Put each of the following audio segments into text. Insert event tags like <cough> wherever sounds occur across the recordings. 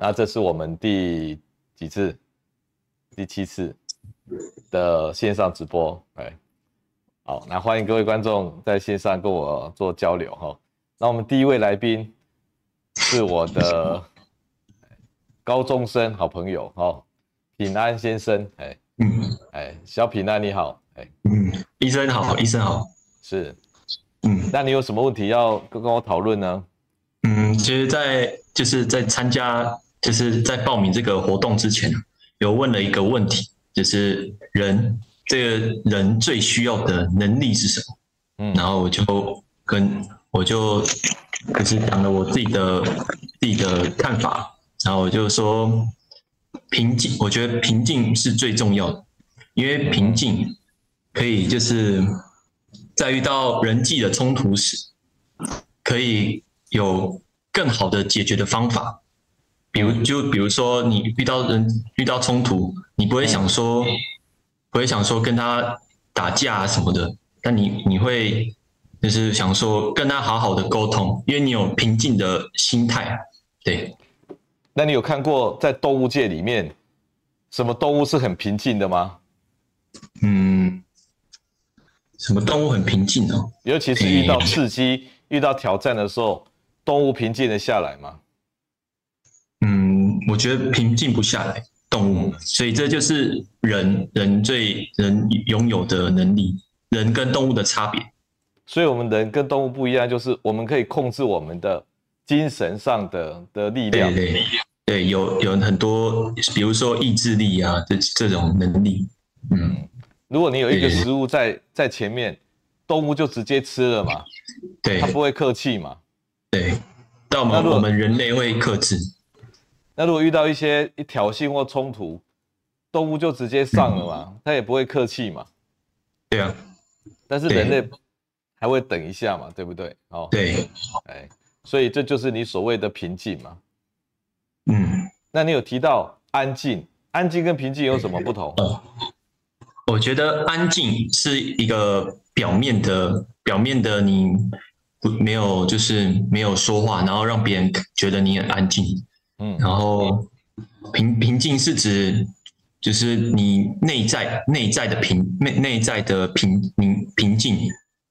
那这是我们第几次？第七次的线上直播，哎，好，那欢迎各位观众在线上跟我做交流哈。那我们第一位来宾是我的高中生好朋友哈，平安先生，哎，嗯，哎，小平安你好，哎，嗯，医生好，医生好，是，嗯，那你有什么问题要跟跟我讨论呢？嗯，其实，在就是在参加，就是在报名这个活动之前，有问了一个问题，就是人这个人最需要的能力是什么？嗯，然后我就跟我就就是讲了我自己的自己的看法，然后我就说平静，我觉得平静是最重要的，因为平静可以就是在遇到人际的冲突时，可以有更好的解决的方法。比如，就比如说，你遇到人遇到冲突，你不会想说，不会想说跟他打架什么的，但你你会就是想说跟他好好的沟通，因为你有平静的心态。对，那你有看过在动物界里面，什么动物是很平静的吗？嗯，什么动物很平静哦？尤其是遇到刺激、遇到挑战的时候，动物平静的下来吗？嗯，我觉得平静不下来，动物，所以这就是人人最人拥有的能力，人跟动物的差别。所以，我们人跟动物不一样，就是我们可以控制我们的精神上的的力量。对对对，有有很多，比如说意志力啊，这这种能力。嗯，如果你有一个食物在在前面，动物就直接吃了嘛，对，它不会客气嘛。对，但我们我们人类会克制。那如果遇到一些一挑衅或冲突，动物就直接上了嘛，它、嗯、也不会客气嘛。对啊，但是人类还会等一下嘛，对不对？哦，对，哎，所以这就是你所谓的平静嘛。嗯，那你有提到安静，安静跟平静有什么不同？哦，我觉得安静是一个表面的，表面的你不没有就是没有说话，然后让别人觉得你很安静。嗯，然后平平静是指就是你内在内在的平内内在的平平平静，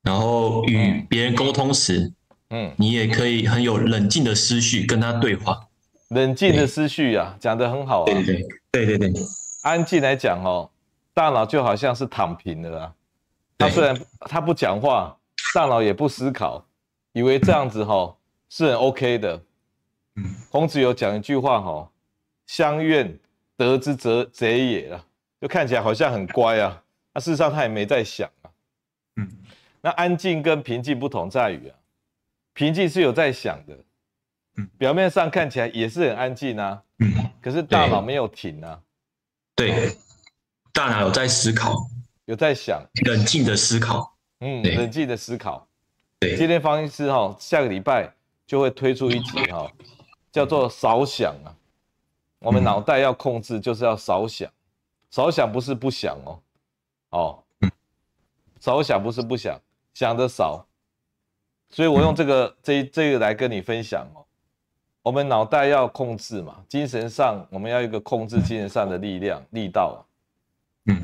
然后与别人沟通时，嗯，你也可以很有冷静的思绪跟他对话。冷静的思绪啊，讲得很好啊。对对对对对。安静来讲哦，大脑就好像是躺平的啦。他虽然他不讲话，大脑也不思考，以为这样子哈是很 OK 的。孔子有讲一句话哈，相怨得之则贼也了，就看起来好像很乖啊，那事实上他也没在想啊。嗯，那安静跟平静不同在于啊，平静是有在想的，表面上看起来也是很安静啊，可是大脑没有停啊。对，大脑有在思考，有在想，冷静的思考。嗯，冷静的思考。对，今天方医师哈，下个礼拜就会推出一集哈。叫做少想啊，我们脑袋要控制，就是要少想，少想不是不想哦，哦，少想不是不想，想的少，所以我用这个这这个来跟你分享哦，我们脑袋要控制嘛，精神上我们要一个控制精神上的力量力道，嗯，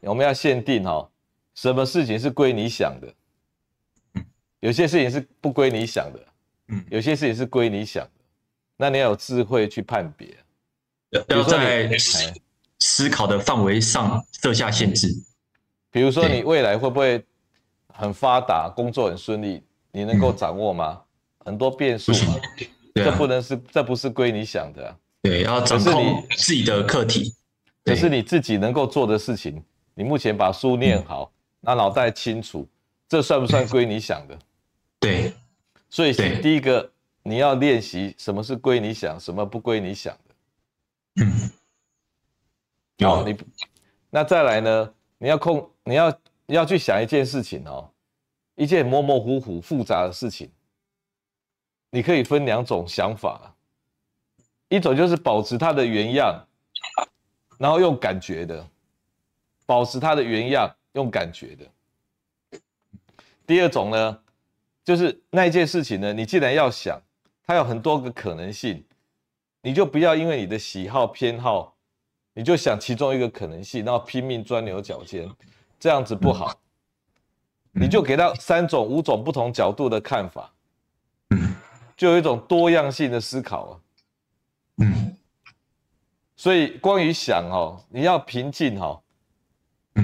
我们要限定哦，什么事情是归你想的，有些事情是不归你想的，嗯，有些事情是归你想的。那你要有智慧去判别，要在思考的范围上设下限制。比如说，你未来会不会很发达，工作很顺利，你能够掌握吗？很多变数嘛，这不能是，这不是归你想的。对，要掌控你自己的课题。可是你自己能够做的事情，你目前把书念好，那脑袋清楚，这算不算归你想的？对，所以第一个。你要练习什么是归你想，什么不归你想的。嗯，好，你那再来呢？你要控，你要你要去想一件事情哦，一件模模糊糊、复杂的事情，你可以分两种想法，一种就是保持它的原样，然后用感觉的，保持它的原样，用感觉的。第二种呢，就是那一件事情呢，你既然要想。它有很多个可能性，你就不要因为你的喜好偏好，你就想其中一个可能性，然后拼命钻牛角尖，这样子不好。你就给他三种、五种不同角度的看法，就有一种多样性的思考啊。所以关于想哦，你要平静哦，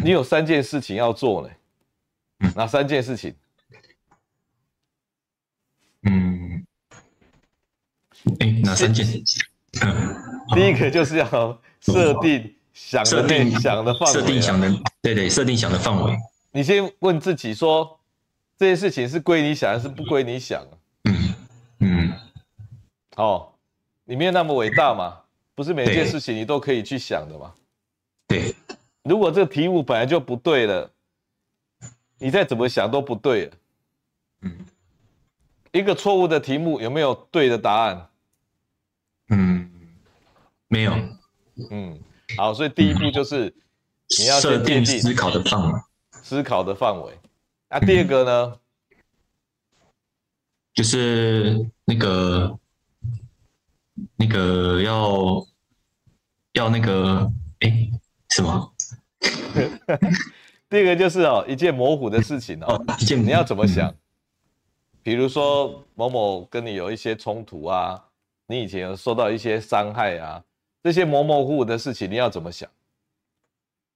你有三件事情要做呢。哪三件事情？嗯，哎，哪三件？第一个就是要设定想的内想的范围，设定想的，对对，设定想的范围。你先问自己说，这件事情是归你想还是不归你想？嗯嗯，哦，你没有那么伟大嘛，不是每件事情你都可以去想的嘛。对，如果这个题目本来就不对了。你再怎么想都不对了。嗯，一个错误的题目有没有对的答案？嗯，没有。嗯，好，所以第一步就是你要设定思考的范围。思考的范围。那第二个呢？就是那个那个要要那个哎什么？<laughs> 第二个就是哦，一件模糊的事情哦，一件你要怎么想？比如说某某跟你有一些冲突啊，你以前有受到一些伤害啊，这些模模糊糊的事情你要怎么想？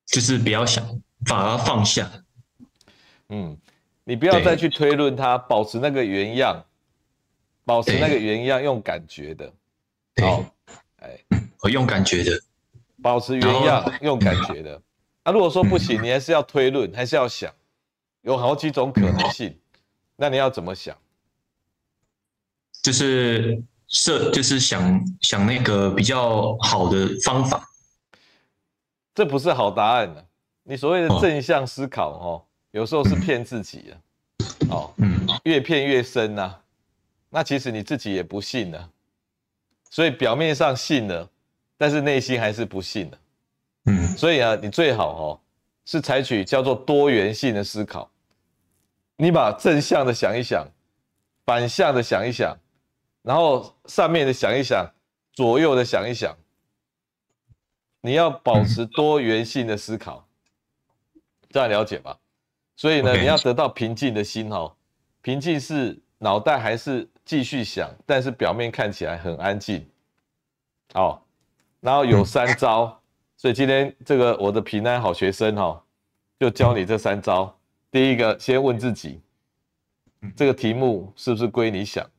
就是不要想，反而放下。嗯，你不要再去推论它，保持那个原样，保持那个原样，用感觉的。好，哎，我用感觉的，保持原样，用感觉的。那、啊、如果说不行，你还是要推论，还是要想，有好几种可能性，那你要怎么想？就是设，就是想想那个比较好的方法。这不是好答案的。你所谓的正向思考，哦，有时候是骗自己的，哦，越骗越深呐。那其实你自己也不信了，所以表面上信了，但是内心还是不信的。嗯，所以啊，你最好哦，是采取叫做多元性的思考。你把正向的想一想，反向的想一想，然后上面的想一想，左右的想一想。你要保持多元性的思考，这样了解吧？所以呢，你要得到平静的心哦。平静是脑袋还是继续想，但是表面看起来很安静。哦，然后有三招。所以今天这个我的平安好学生哈，就教你这三招。第一个，先问自己，这个题目是不是归你想？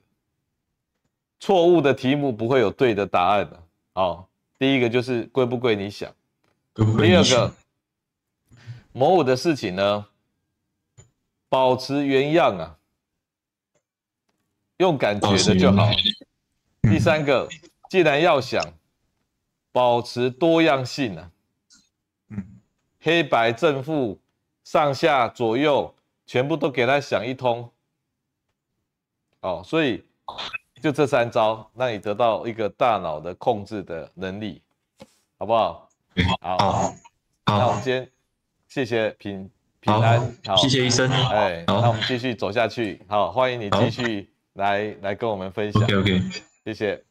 错误的题目不会有对的答案的。好，第一个就是归不归你想。第二个，模糊的事情呢，保持原样啊，用感觉的就好。第三个，既然要想。保持多样性啊，嗯，黑白正负、上下左右，全部都给他想一通，哦，所以就这三招，让你得到一个大脑的控制的能力，好不好？好，好，那我们今天谢谢平平安，好，谢谢医生，哎，那我们继续走下去，好，欢迎你继续来来跟我们分享，OK，OK，谢谢，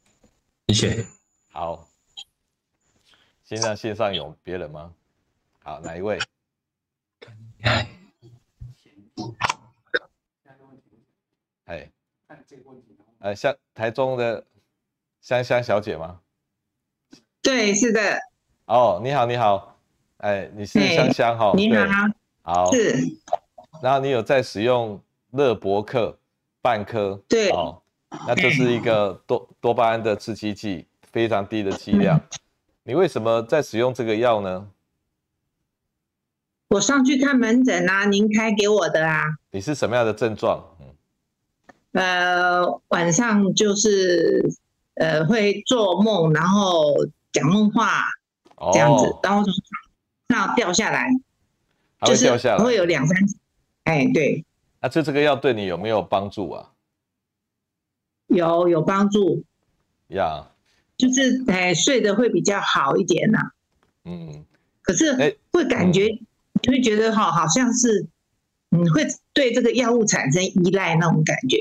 谢谢，好。现在线上有别人吗？好，哪一位？哎，哎，像台中的香香小姐吗？对，是的。哦，你好，你好，哎，你是香香哈？你好，好。是。然后你有在使用乐博克半颗？对。哦，那这是一个多 <clears throat> 多巴胺的刺激剂，非常低的剂量。嗯你为什么在使用这个药呢？我上去看门诊啊，您开给我的啊。你是什么样的症状？呃，晚上就是呃会做梦，然后讲梦话这样子，哦、然后那掉下来，还会掉下来，就是会有两三次。哎，对。那这这个药对你有没有帮助啊？有，有帮助。呀。就是哎，睡得会比较好一点呐。嗯，可是会感觉，你会觉得哈，好像是，嗯，会对这个药物产生依赖那种感觉。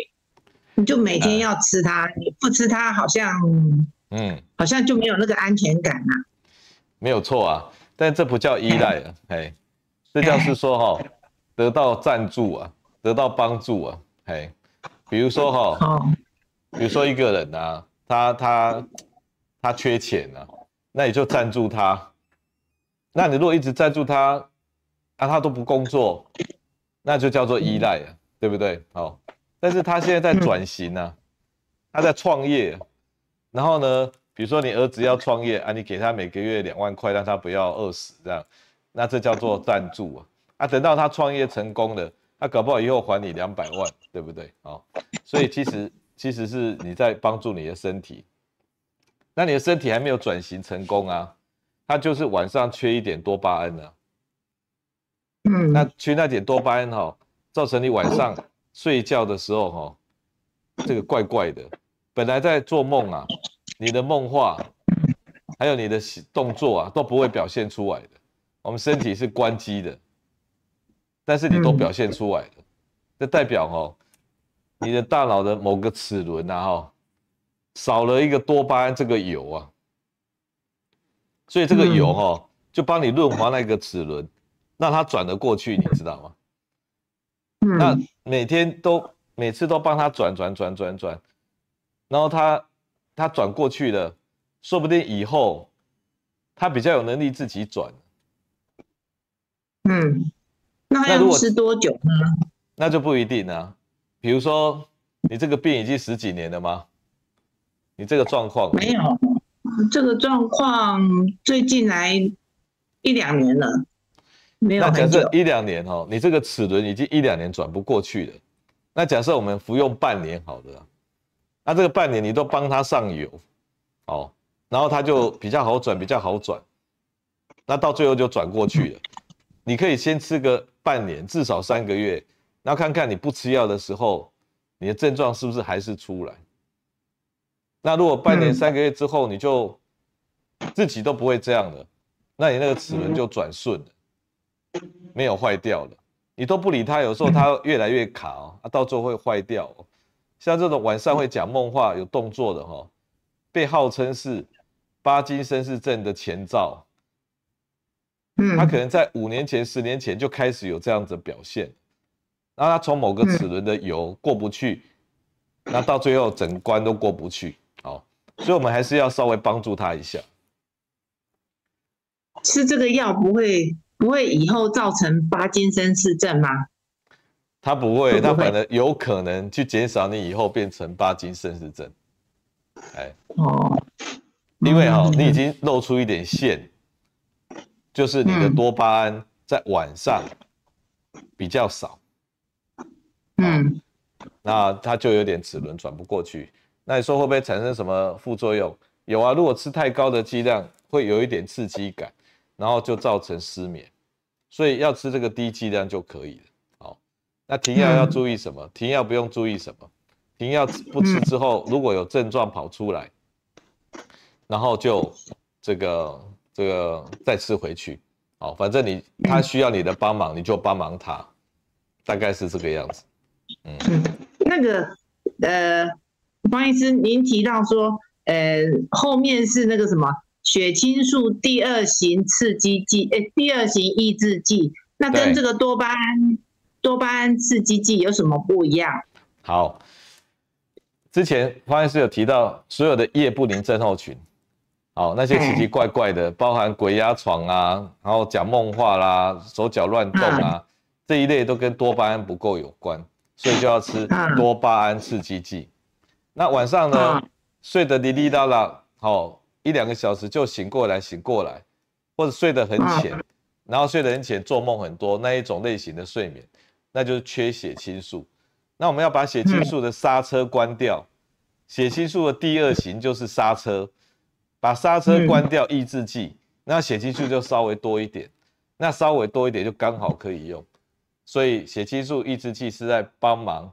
你就每天要吃它，你不吃它好像嗯，好像就没有那个安全感啊。没有错啊，但这不叫依赖啊，哎，这叫是说哈，得到赞助啊，得到帮助啊，哎，比如说哈，比如说一个人啊，他他他缺钱啊，那你就赞助他，那你如果一直赞助他，啊他都不工作，那就叫做依赖啊，对不对？好，但是他现在在转型啊，他在创业，然后呢？比如说你儿子要创业啊，你给他每个月两万块，让他不要饿死，这样，那这叫做赞助啊。啊，等到他创业成功了，他搞不好以后还你两百万，对不对？哦，所以其实其实是你在帮助你的身体，那你的身体还没有转型成功啊，他就是晚上缺一点多巴胺啊。嗯，那缺那点多巴胺哈，造成你晚上睡觉的时候哈，这个怪怪的，本来在做梦啊。你的梦话，还有你的动作啊，都不会表现出来的。我们身体是关机的，但是你都表现出来的，这代表哦，你的大脑的某个齿轮啊，哈，少了一个多巴胺这个油啊，所以这个油哈，就帮你润滑那个齿轮，让他转得过去，你知道吗？嗯那每天都每次都帮他转转转转转，然后他。他转过去了，说不定以后他比较有能力自己转。嗯，那还要吃多久呢？那就不一定啊。比如说，你这个病已经十几年了吗？你这个状况没有，这个状况最近来一两年了，没有。那假设一两年哦，你这个齿轮已经一两年转不过去了。那假设我们服用半年好了。那这个半年你都帮他上油，哦，然后他就比较好转，比较好转，那到最后就转过去了。你可以先吃个半年，至少三个月，然后看看你不吃药的时候，你的症状是不是还是出来。那如果半年三个月之后你就自己都不会这样了，那你那个齿轮就转顺了，没有坏掉了。你都不理他，有时候他越来越卡哦，啊，到最后会坏掉哦。像这种晚上会讲梦话、有动作的哈，被号称是巴金森氏症的前兆。嗯，他可能在五年前、十年前就开始有这样子的表现，然后他从某个齿轮的油过不去，那到最后整关都过不去。好，所以我们还是要稍微帮助他一下。吃这个药不会不会以后造成巴金森氏症吗？他不会，他反而有可能去减少你以后变成巴金森氏症。哎，哦，因为哈，你已经露出一点线，就是你的多巴胺在晚上比较少。嗯，那它就有点齿轮转不过去。那你说会不会产生什么副作用？有啊，如果吃太高的剂量，会有一点刺激感，然后就造成失眠。所以要吃这个低剂量就可以了。好那停药要注意什么？停药不用注意什么，停药不吃之后，如果有症状跑出来，然后就这个这个再吃回去，好，反正你他需要你的帮忙，你就帮忙他，大概是这个样子。嗯，那个呃，方医师，您提到说，呃，后面是那个什么血清素第二型刺激剂，诶、欸，第二型抑制剂，那跟这个多巴胺。多巴胺刺激剂有什么不一样？好，之前方医师有提到所有的叶布林症候群，好，那些奇奇怪怪的，包含鬼压床啊，然后讲梦话啦，手脚乱动啊，这一类都跟多巴胺不够有关，所以就要吃多巴胺刺激剂。那晚上呢，睡得滴哩啦啦，好，一两个小时就醒过来，醒过来，或者睡得很浅，然后睡得很浅，做梦很多那一种类型的睡眠。那就是缺血清素，那我们要把血清素的刹车关掉。血清素的第二型就是刹车，把刹车关掉，抑制剂，那血清素就稍微多一点，那稍微多一点就刚好可以用。所以血清素抑制剂是在帮忙，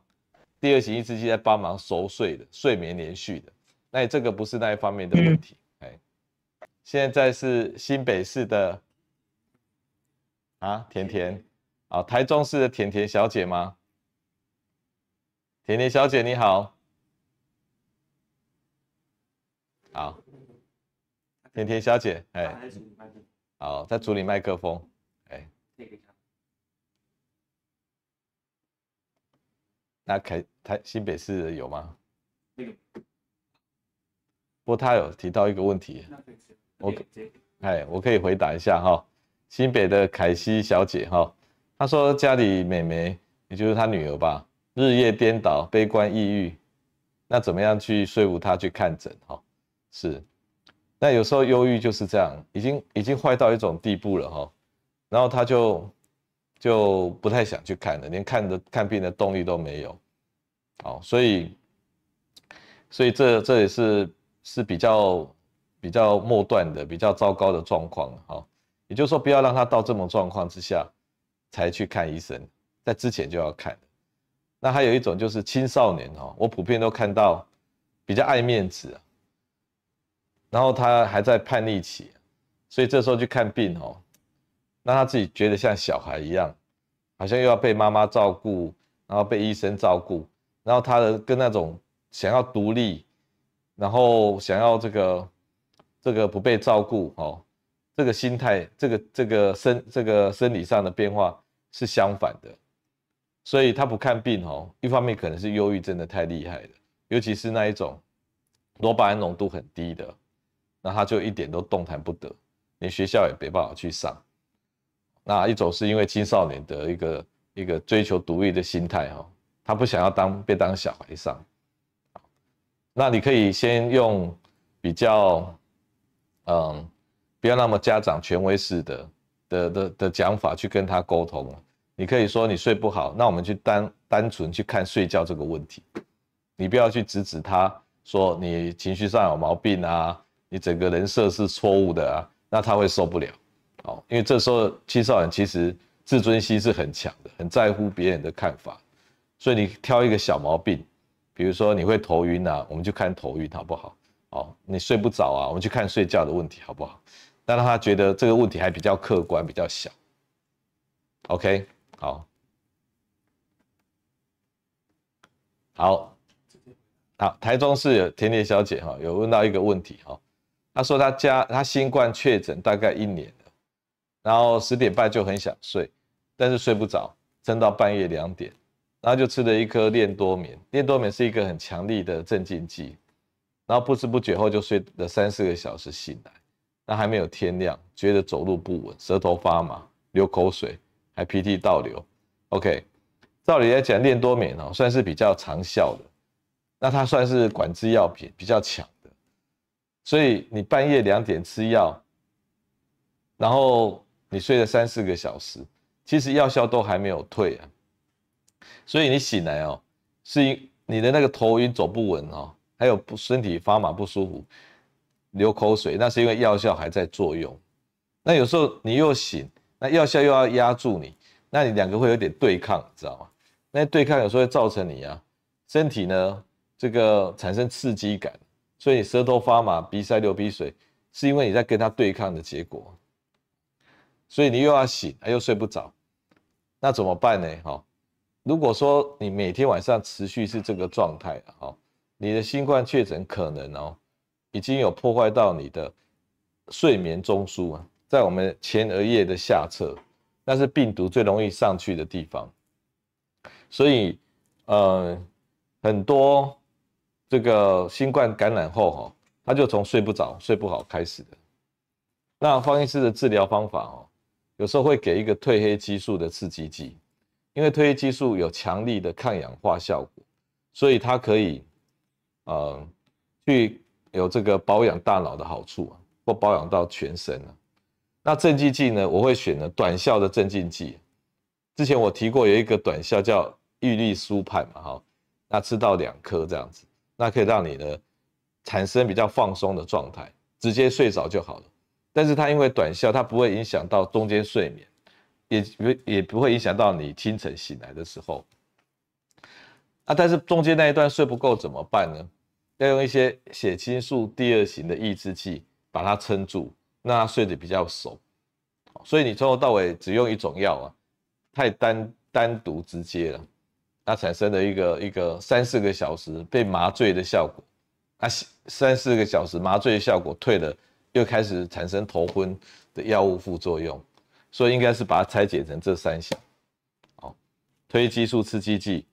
第二型抑制剂在帮忙熟睡的，睡眠连续的。那这个不是那一方面的问题。现在是新北市的啊，甜甜。啊，台中市的甜甜小姐吗？甜甜小姐你好，好，甜甜小姐，哎，好，在处理麦克风，哎，那凯台新北市的有吗？不过他有提到一个问题，我，哎，我可以回答一下哈。新北的凯西小姐哈，她说家里妹妹，也就是她女儿吧，日夜颠倒，悲观抑郁，那怎么样去说服她去看诊哈？是，那有时候忧郁就是这样，已经已经坏到一种地步了哈，然后她就就不太想去看了，连看的看病的动力都没有，好，所以所以这这也是是比较比较末段的比较糟糕的状况哈。也就是说，不要让他到这种状况之下才去看医生，在之前就要看。那还有一种就是青少年哈，我普遍都看到比较爱面子，然后他还在叛逆期，所以这时候去看病哦，让他自己觉得像小孩一样，好像又要被妈妈照顾，然后被医生照顾，然后他的跟那种想要独立，然后想要这个这个不被照顾哦。这个心态，这个这个生这个生理上的变化是相反的，所以他不看病哦，一方面可能是忧郁真的太厉害了，尤其是那一种多巴胺浓度很低的，那他就一点都动弹不得，连学校也没办法去上。那一种是因为青少年的一个一个追求独立的心态哈，他不想要当被当小孩上。那你可以先用比较嗯。不要那么家长权威式的的的的讲法去跟他沟通。你可以说你睡不好，那我们去单单纯去看睡觉这个问题。你不要去指指他说你情绪上有毛病啊，你整个人设是错误的啊，那他会受不了。哦，因为这时候青少年其实自尊心是很强的，很在乎别人的看法。所以你挑一个小毛病，比如说你会头晕啊，我们就看头晕好不好？哦，你睡不着啊，我们去看睡觉的问题好不好？但让他觉得这个问题还比较客观，比较小。OK，好，好，好，台中市有甜甜小姐哈，有问到一个问题哈，她说她家她新冠确诊大概一年了，然后十点半就很想睡，但是睡不着，撑到半夜两点，然后就吃了一颗链多眠，链多眠是一个很强力的镇静剂，然后不知不觉后就睡了三四个小时醒来。那还没有天亮，觉得走路不稳，舌头发麻，流口水，还鼻涕倒流。OK，照理来讲，链多眠哦，算是比较长效的。那它算是管制药品，比较强的。所以你半夜两点吃药，然后你睡了三四个小时，其实药效都还没有退啊。所以你醒来哦，是因你的那个头晕、走不稳哦，还有不身体发麻不舒服。流口水，那是因为药效还在作用。那有时候你又醒，那药效又要压住你，那你两个会有点对抗，你知道吗？那对抗有时候会造成你啊，身体呢这个产生刺激感，所以舌头发麻、鼻塞、流鼻水，是因为你在跟它对抗的结果。所以你又要醒，又睡不着，那怎么办呢？哈，如果说你每天晚上持续是这个状态，哈，你的新冠确诊可能哦。已经有破坏到你的睡眠中枢啊，在我们前额叶的下侧，那是病毒最容易上去的地方。所以，呃，很多这个新冠感染后哈，他就从睡不着、睡不好开始的。那方医师的治疗方法哦，有时候会给一个褪黑激素的刺激剂，因为褪黑激素有强力的抗氧化效果，所以它可以，呃，去。有这个保养大脑的好处啊，或保养到全身啊。那镇静剂呢？我会选呢短效的镇静剂。之前我提过有一个短效叫郁利舒盼嘛，哈，那吃到两颗这样子，那可以让你呢产生比较放松的状态，直接睡着就好了。但是它因为短效，它不会影响到中间睡眠，也不也不会影响到你清晨醒来的时候。啊，但是中间那一段睡不够怎么办呢？要用一些血清素第二型的抑制剂把它撑住，让它睡得比较熟。所以你从头到尾只用一种药啊，太单单独直接了，它产生了一个一个三四个小时被麻醉的效果，啊三四个小时麻醉的效果退了，又开始产生头昏的药物副作用，所以应该是把它拆解成这三项，好，推激素刺激剂、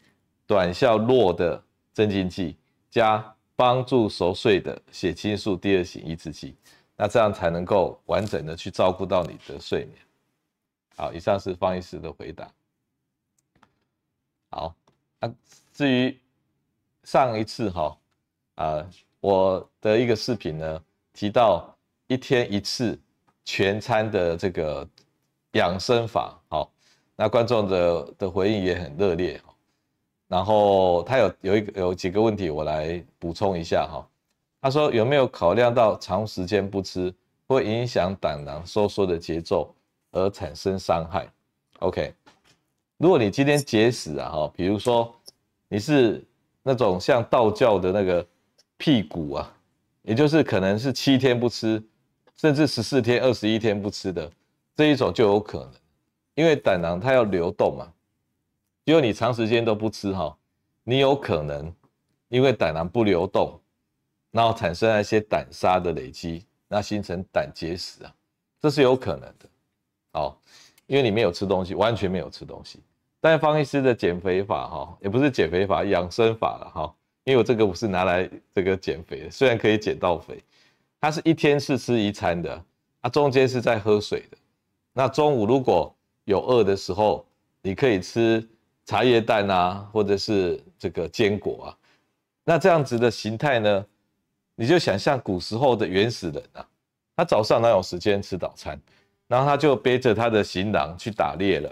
短效弱的镇静剂加帮助熟睡的血清素第二型抑制剂，那这样才能够完整的去照顾到你的睡眠。好，以上是方医师的回答。好，那至于上一次哈，啊，我的一个视频呢，提到一天一次全餐的这个养生法，好，那观众的的回应也很热烈哈。然后他有有一个有几个问题，我来补充一下哈。他说有没有考量到长时间不吃会影响胆囊收缩的节奏而产生伤害？OK。如果你今天节食啊，哈，比如说你是那种像道教的那个辟谷啊，也就是可能是七天不吃，甚至十四天、二十一天不吃的这一种就有可能，因为胆囊它要流动嘛。如果你长时间都不吃哈，你有可能因为胆囊不流动，然后产生一些胆砂的累积，那形成胆结石啊，这是有可能的，好。因为你没有吃东西，完全没有吃东西。但方医师的减肥法哈，也不是减肥法，养生法了哈。因为我这个不是拿来这个减肥的，虽然可以减到肥，它是一天是吃一餐的，它中间是在喝水的。那中午如果有饿的时候，你可以吃茶叶蛋啊，或者是这个坚果啊。那这样子的形态呢，你就想象古时候的原始人啊，他早上哪有时间吃早餐？然后他就背着他的行囊去打猎了。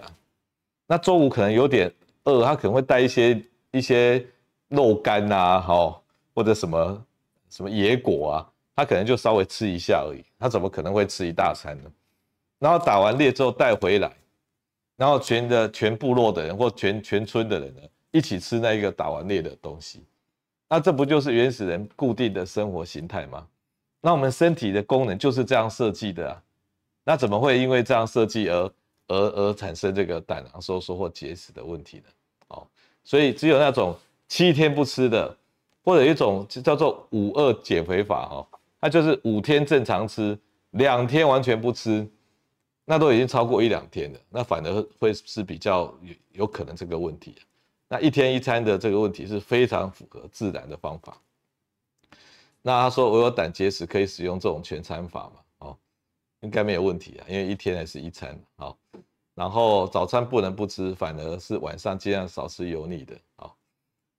那中午可能有点饿，他可能会带一些一些肉干啊，好，或者什么什么野果啊，他可能就稍微吃一下而已。他怎么可能会吃一大餐呢？然后打完猎之后带回来，然后全的全部落的人或全全村的人呢，一起吃那一个打完猎的东西。那这不就是原始人固定的生活形态吗？那我们身体的功能就是这样设计的啊。那怎么会因为这样设计而而而产生这个胆囊收缩或结石的问题呢？哦，所以只有那种七天不吃的，或者一种叫做五二减肥法哈，它就是五天正常吃，两天完全不吃，那都已经超过一两天了，那反而会是比较有有可能这个问题。那一天一餐的这个问题是非常符合自然的方法。那他说我有胆结石可以使用这种全餐法吗？应该没有问题啊，因为一天还是一餐，好，然后早餐不能不吃，反而是晚上尽量少吃油腻的，好，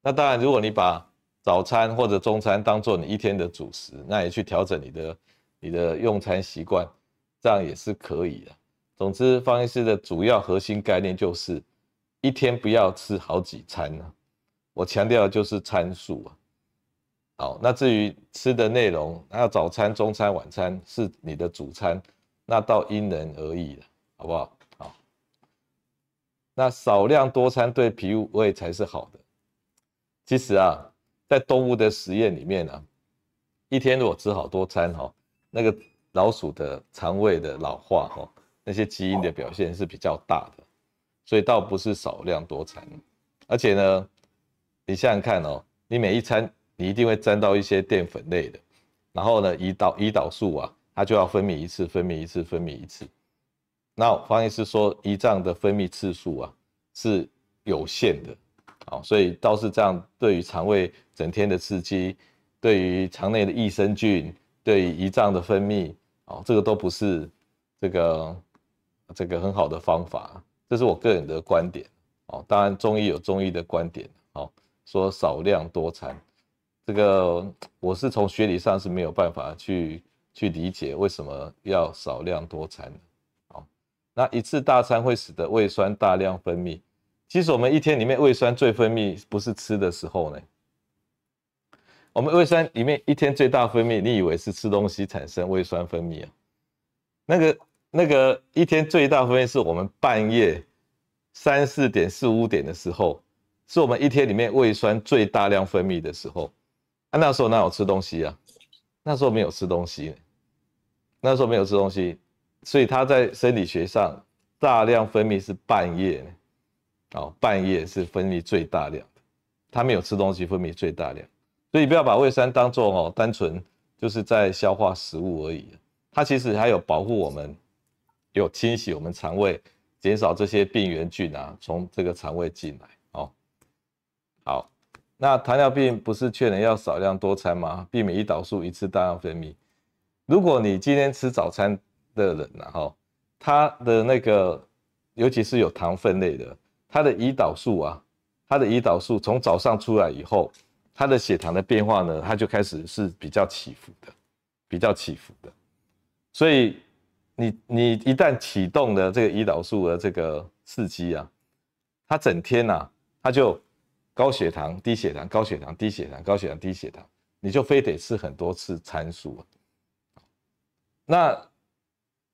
那当然，如果你把早餐或者中餐当做你一天的主食，那也去调整你的你的用餐习惯，这样也是可以的。总之，方医师的主要核心概念就是一天不要吃好几餐呢，我强调的就是餐数啊。好，那至于吃的内容，那早餐、中餐、晚餐是你的主餐。那倒因人而异了，好不好？好，那少量多餐对脾胃才是好的。其实啊，在动物的实验里面啊，一天如果吃好多餐哈，那个老鼠的肠胃的老化哈，那些基因的表现是比较大的，所以倒不是少量多餐。而且呢，你想想看哦，你每一餐你一定会沾到一些淀粉类的，然后呢，胰岛胰岛素啊。它就要分泌一次，分泌一次，分泌一次。那方医师说，胰脏的分泌次数啊是有限的，好，所以倒是这样，对于肠胃整天的刺激，对于肠内的益生菌，对于胰脏的分泌，哦，这个都不是这个这个很好的方法，这是我个人的观点，哦，当然中医有中医的观点，哦，说少量多餐，这个我是从学理上是没有办法去。去理解为什么要少量多餐，哦，那一次大餐会使得胃酸大量分泌。其实我们一天里面胃酸最分泌不是吃的时候呢，我们胃酸里面一天最大分泌，你以为是吃东西产生胃酸分泌啊？那个那个一天最大分泌是我们半夜三四点四五点的时候，是我们一天里面胃酸最大量分泌的时候。啊，那时候哪有吃东西啊？那时候没有吃东西。那时候没有吃东西，所以他在生理学上大量分泌是半夜，哦，半夜是分泌最大量的，他没有吃东西分泌最大量，所以不要把胃酸当做哦单纯就是在消化食物而已，它其实还有保护我们，有清洗我们肠胃，减少这些病原菌啊从这个肠胃进来。哦，好，那糖尿病不是劝人要少量多餐吗？避免胰岛素一次大量分泌。如果你今天吃早餐的人然后，他的那个，尤其是有糖分类的，他的胰岛素啊，他的胰岛素从早上出来以后，他的血糖的变化呢，他就开始是比较起伏的，比较起伏的。所以你你一旦启动了这个胰岛素的这个刺激啊，他整天呐、啊，他就高血糖、低血糖、高血糖、低血糖、高血糖、低血糖，你就非得吃很多次餐素。那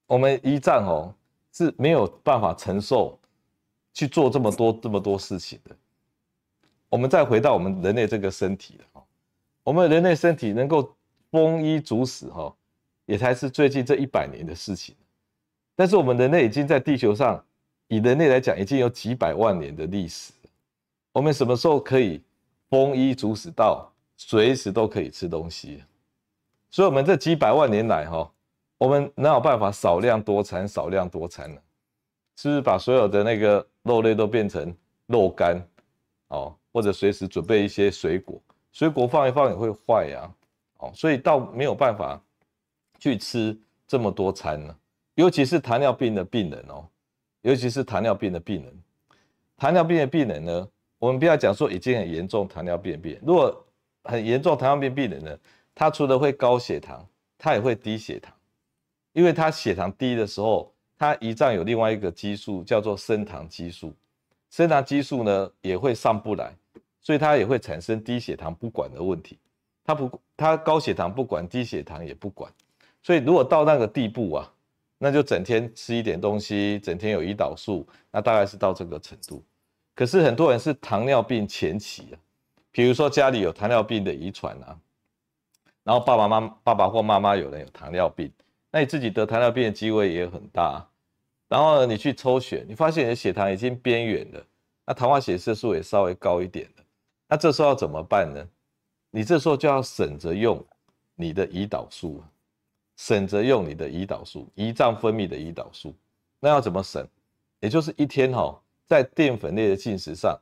我们胰脏哦是没有办法承受去做这么多这么多事情的。我们再回到我们人类这个身体哈，我们人类身体能够丰衣足食哈，也才是最近这一百年的事情。但是我们人类已经在地球上，以人类来讲，已经有几百万年的历史。我们什么时候可以丰衣足食到随时都可以吃东西？所以，我们这几百万年来哈。我们哪有办法少量多餐？少量多餐呢？是不是把所有的那个肉类都变成肉干？哦，或者随时准备一些水果，水果放一放也会坏呀。哦，所以倒没有办法去吃这么多餐呢。尤其是糖尿病的病人哦，尤其是糖尿病的病人，糖尿病的病人呢，我们不要讲说已经很严重糖尿病病，如果很严重糖尿病病人呢，他除了会高血糖，他也会低血糖。因为他血糖低的时候，他胰脏有另外一个激素叫做升糖激素，升糖激素呢也会上不来，所以他也会产生低血糖不管的问题。他不，他高血糖不管，低血糖也不管。所以如果到那个地步啊，那就整天吃一点东西，整天有胰岛素，那大概是到这个程度。可是很多人是糖尿病前期啊，比如说家里有糖尿病的遗传啊，然后爸爸妈妈、爸爸或妈妈有人有糖尿病。那你自己得糖尿病的机会也很大，然后，你去抽血，你发现你的血糖已经边缘了，那糖化血色素也稍微高一点了，那这时候要怎么办呢？你这时候就要省着用你的胰岛素，省着用你的胰岛素，胰脏分泌的胰岛素。那要怎么省？也就是一天哈，在淀粉类的进食上，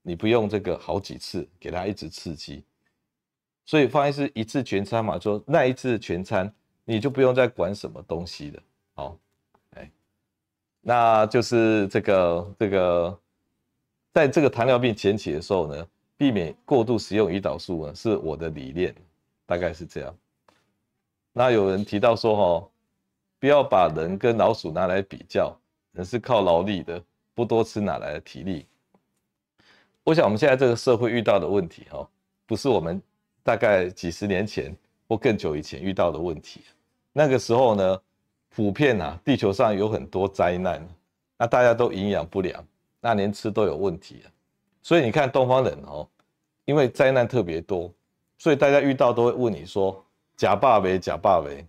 你不用这个好几次给它一直刺激，所以方医师一次全餐嘛，说那一次全餐。你就不用再管什么东西了，好，那就是这个这个，在这个糖尿病前期的时候呢，避免过度使用胰岛素呢，是我的理念，大概是这样。那有人提到说，哈，不要把人跟老鼠拿来比较，人是靠劳力的，不多吃哪来的体力？我想我们现在这个社会遇到的问题，哈，不是我们大概几十年前。或更久以前遇到的问题，那个时候呢，普遍啊，地球上有很多灾难，那大家都营养不良，那连吃都有问题，所以你看东方人哦，因为灾难特别多，所以大家遇到都会问你说假霸为假霸为，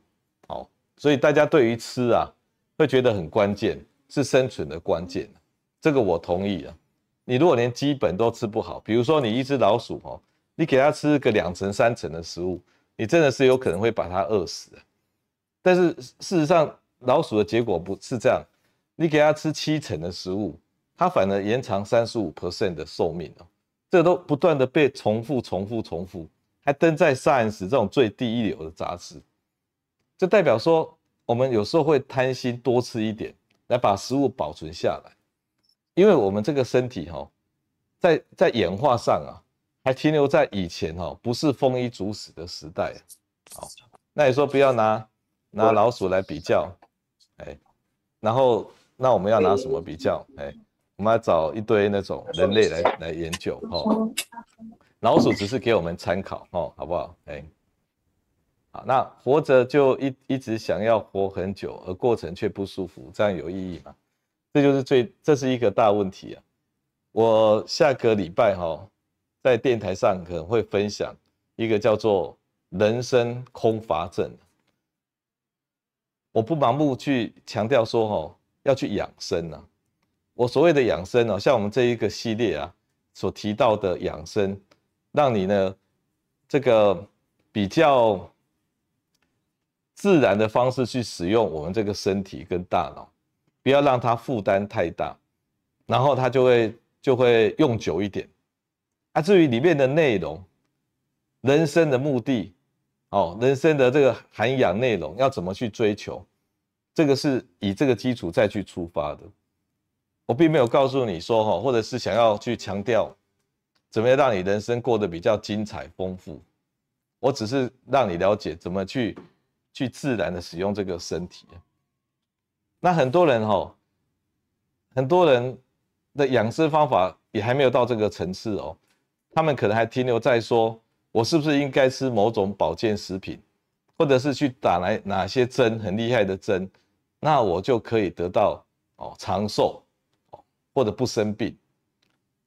哦，所以大家对于吃啊，会觉得很关键，是生存的关键，这个我同意啊。你如果连基本都吃不好，比如说你一只老鼠哦，你给它吃个两层三层的食物。你真的是有可能会把它饿死，但是事实上老鼠的结果不是这样，你给它吃七成的食物，它反而延长三十五 percent 的寿命哦，这都不断的被重复、重复、重复，还登在 Science 这种最低一流的杂志，这代表说我们有时候会贪心多吃一点，来把食物保存下来，因为我们这个身体哈，在在演化上啊。还停留在以前哦，不是丰衣足食的时代。好，那你说不要拿拿老鼠来比较，哎，然后那我们要拿什么比较？哎，我们要找一堆那种人类来来研究哦。老鼠只是给我们参考哦，好不好？哎，好，那活着就一一直想要活很久，而过程却不舒服，这样有意义吗？这就是最这是一个大问题啊！我下个礼拜哈。在电台上可能会分享一个叫做“人生空乏症”。我不盲目去强调说哦，要去养生啊。我所谓的养生哦，像我们这一个系列啊所提到的养生，让你呢这个比较自然的方式去使用我们这个身体跟大脑，不要让它负担太大，然后它就会就会用久一点。啊，至于里面的内容，人生的目的，哦，人生的这个涵养内容要怎么去追求，这个是以这个基础再去出发的。我并没有告诉你说哈，或者是想要去强调怎么样让你人生过得比较精彩丰富。我只是让你了解怎么去去自然的使用这个身体。那很多人哈，很多人的养生方法也还没有到这个层次哦，他们可能还停留在说，我是不是应该吃某种保健食品，或者是去打来哪些针很厉害的针，那我就可以得到哦长寿哦，或者不生病。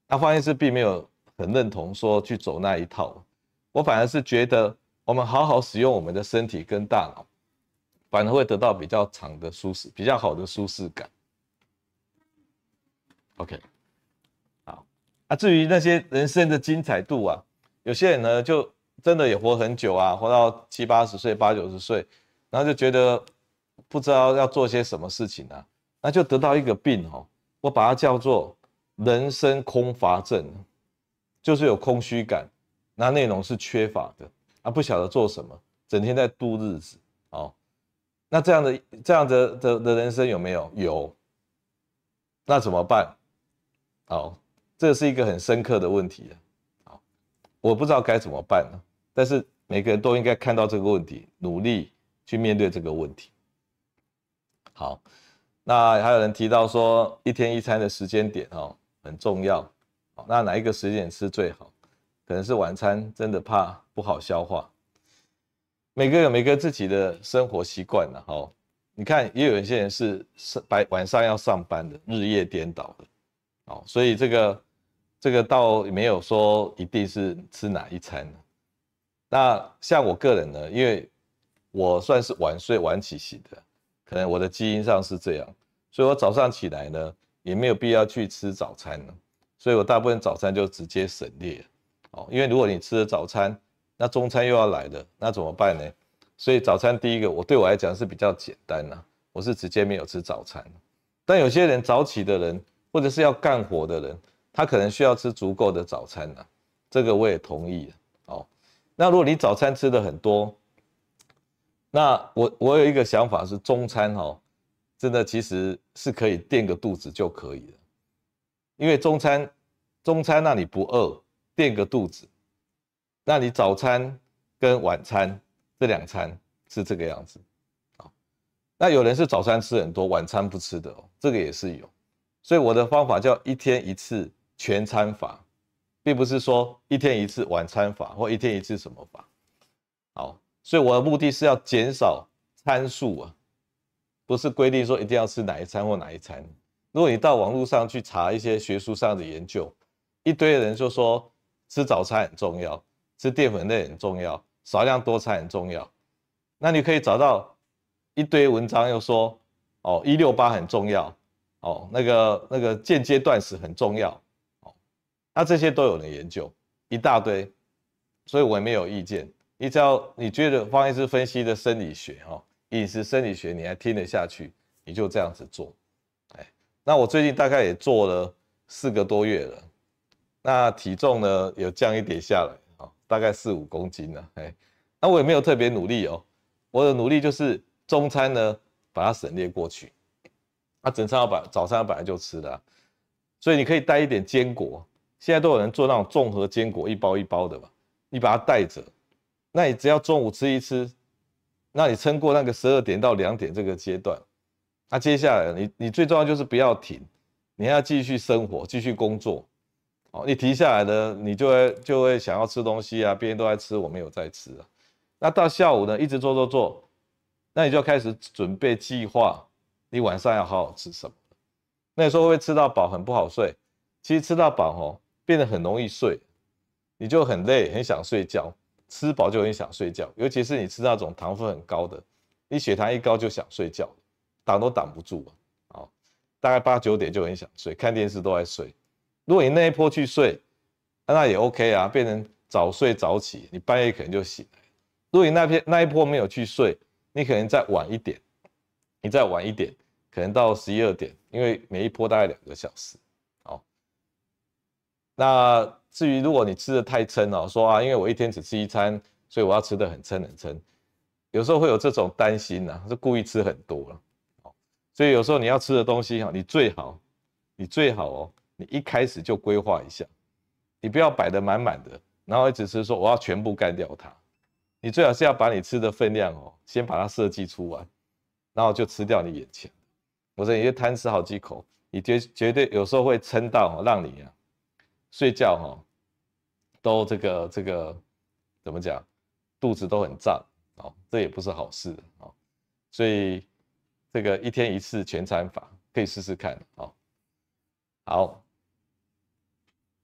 那方医师并没有很认同说去走那一套。我反而是觉得，我们好好使用我们的身体跟大脑，反而会得到比较长的舒适、比较好的舒适感。OK，好，啊，至于那些人生的精彩度啊，有些人呢就真的也活很久啊，活到七八十岁、八九十岁，然后就觉得不知道要做些什么事情啊，那就得到一个病哦，我把它叫做人生空乏症，就是有空虚感。那内容是缺乏的啊，不晓得做什么，整天在度日子哦。那这样的这样的的的人生有没有？有。那怎么办？哦，这是一个很深刻的问题啊。我不知道该怎么办呢。但是每个人都应该看到这个问题，努力去面对这个问题。好，那还有人提到说，一天一餐的时间点哦很重要。那哪一个时间点吃最好？可能是晚餐真的怕不好消化，每个有每个自己的生活习惯了哈。你看，也有一些人是白晚上要上班的，日夜颠倒的，哦，所以这个这个倒没有说一定是吃哪一餐。那像我个人呢，因为我算是晚睡晚起型的，可能我的基因上是这样，所以我早上起来呢，也没有必要去吃早餐，所以我大部分早餐就直接省略。哦，因为如果你吃了早餐，那中餐又要来了，那怎么办呢？所以早餐第一个，我对我来讲是比较简单呐，我是直接没有吃早餐。但有些人早起的人，或者是要干活的人，他可能需要吃足够的早餐呐，这个我也同意。哦，那如果你早餐吃的很多，那我我有一个想法是，中餐哦，真的其实是可以垫个肚子就可以了，因为中餐中餐那你不饿。垫个肚子，那你早餐跟晚餐这两餐是这个样子，啊那有人是早餐吃很多，晚餐不吃的哦，这个也是有。所以我的方法叫一天一次全餐法，并不是说一天一次晚餐法或一天一次什么法。好，所以我的目的是要减少餐数啊，不是规定说一定要吃哪一餐或哪一餐。如果你到网络上去查一些学术上的研究，一堆人就说。吃早餐很重要，吃淀粉类很重要，少量多餐很重要。那你可以找到一堆文章又说，哦，一六八很重要，哦，那个那个间接断食很重要，那这些都有人研究一大堆，所以我也没有意见。你只要你觉得方医师分析的生理学，哈，饮食生理学你还听得下去，你就这样子做。哎，那我最近大概也做了四个多月了。那体重呢，有降一点下来，哦，大概四五公斤了，哎，那我也没有特别努力哦，我的努力就是中餐呢把它省略过去，那整餐要把早餐本来就吃的，所以你可以带一点坚果，现在都有人做那种综合坚果，一包一包的嘛，你把它带着，那你只要中午吃一吃，那你撑过那个十二点到两点这个阶段，那接下来你你最重要就是不要停，你还要继续生活，继续工作。哦你停下来呢，你就会就会想要吃东西啊，别人都在吃，我没有在吃啊。那到下午呢，一直做做做，那你就要开始准备计划，你晚上要好好吃什么。那时候会吃到饱，很不好睡。其实吃到饱哦，变得很容易睡，你就很累，很想睡觉。吃饱就很想睡觉，尤其是你吃那种糖分很高的，你血糖一高就想睡觉，挡都挡不住啊。大概八九点就很想睡，看电视都在睡。如果你那一波去睡，那也 OK 啊，变成早睡早起，你半夜可能就醒来。如果你那片那一波没有去睡，你可能再晚一点，你再晚一点，可能到十一二点，因为每一波大概两个小时。那至于如果你吃的太撑哦，说啊，因为我一天只吃一餐，所以我要吃的很撑很撑，有时候会有这种担心呐，是故意吃很多了。所以有时候你要吃的东西哈，你最好，你最好哦，你一开始就规划一下，你不要摆得满满的，然后一直吃说我要全部干掉它。你最好是要把你吃的分量哦，先把它设计出来，然后就吃掉你眼前。我说你就贪吃好几口，你绝绝对有时候会撑到让你啊睡觉哈都这个这个怎么讲，肚子都很胀哦，这也不是好事哦。所以这个一天一次全餐法可以试试看哦。好，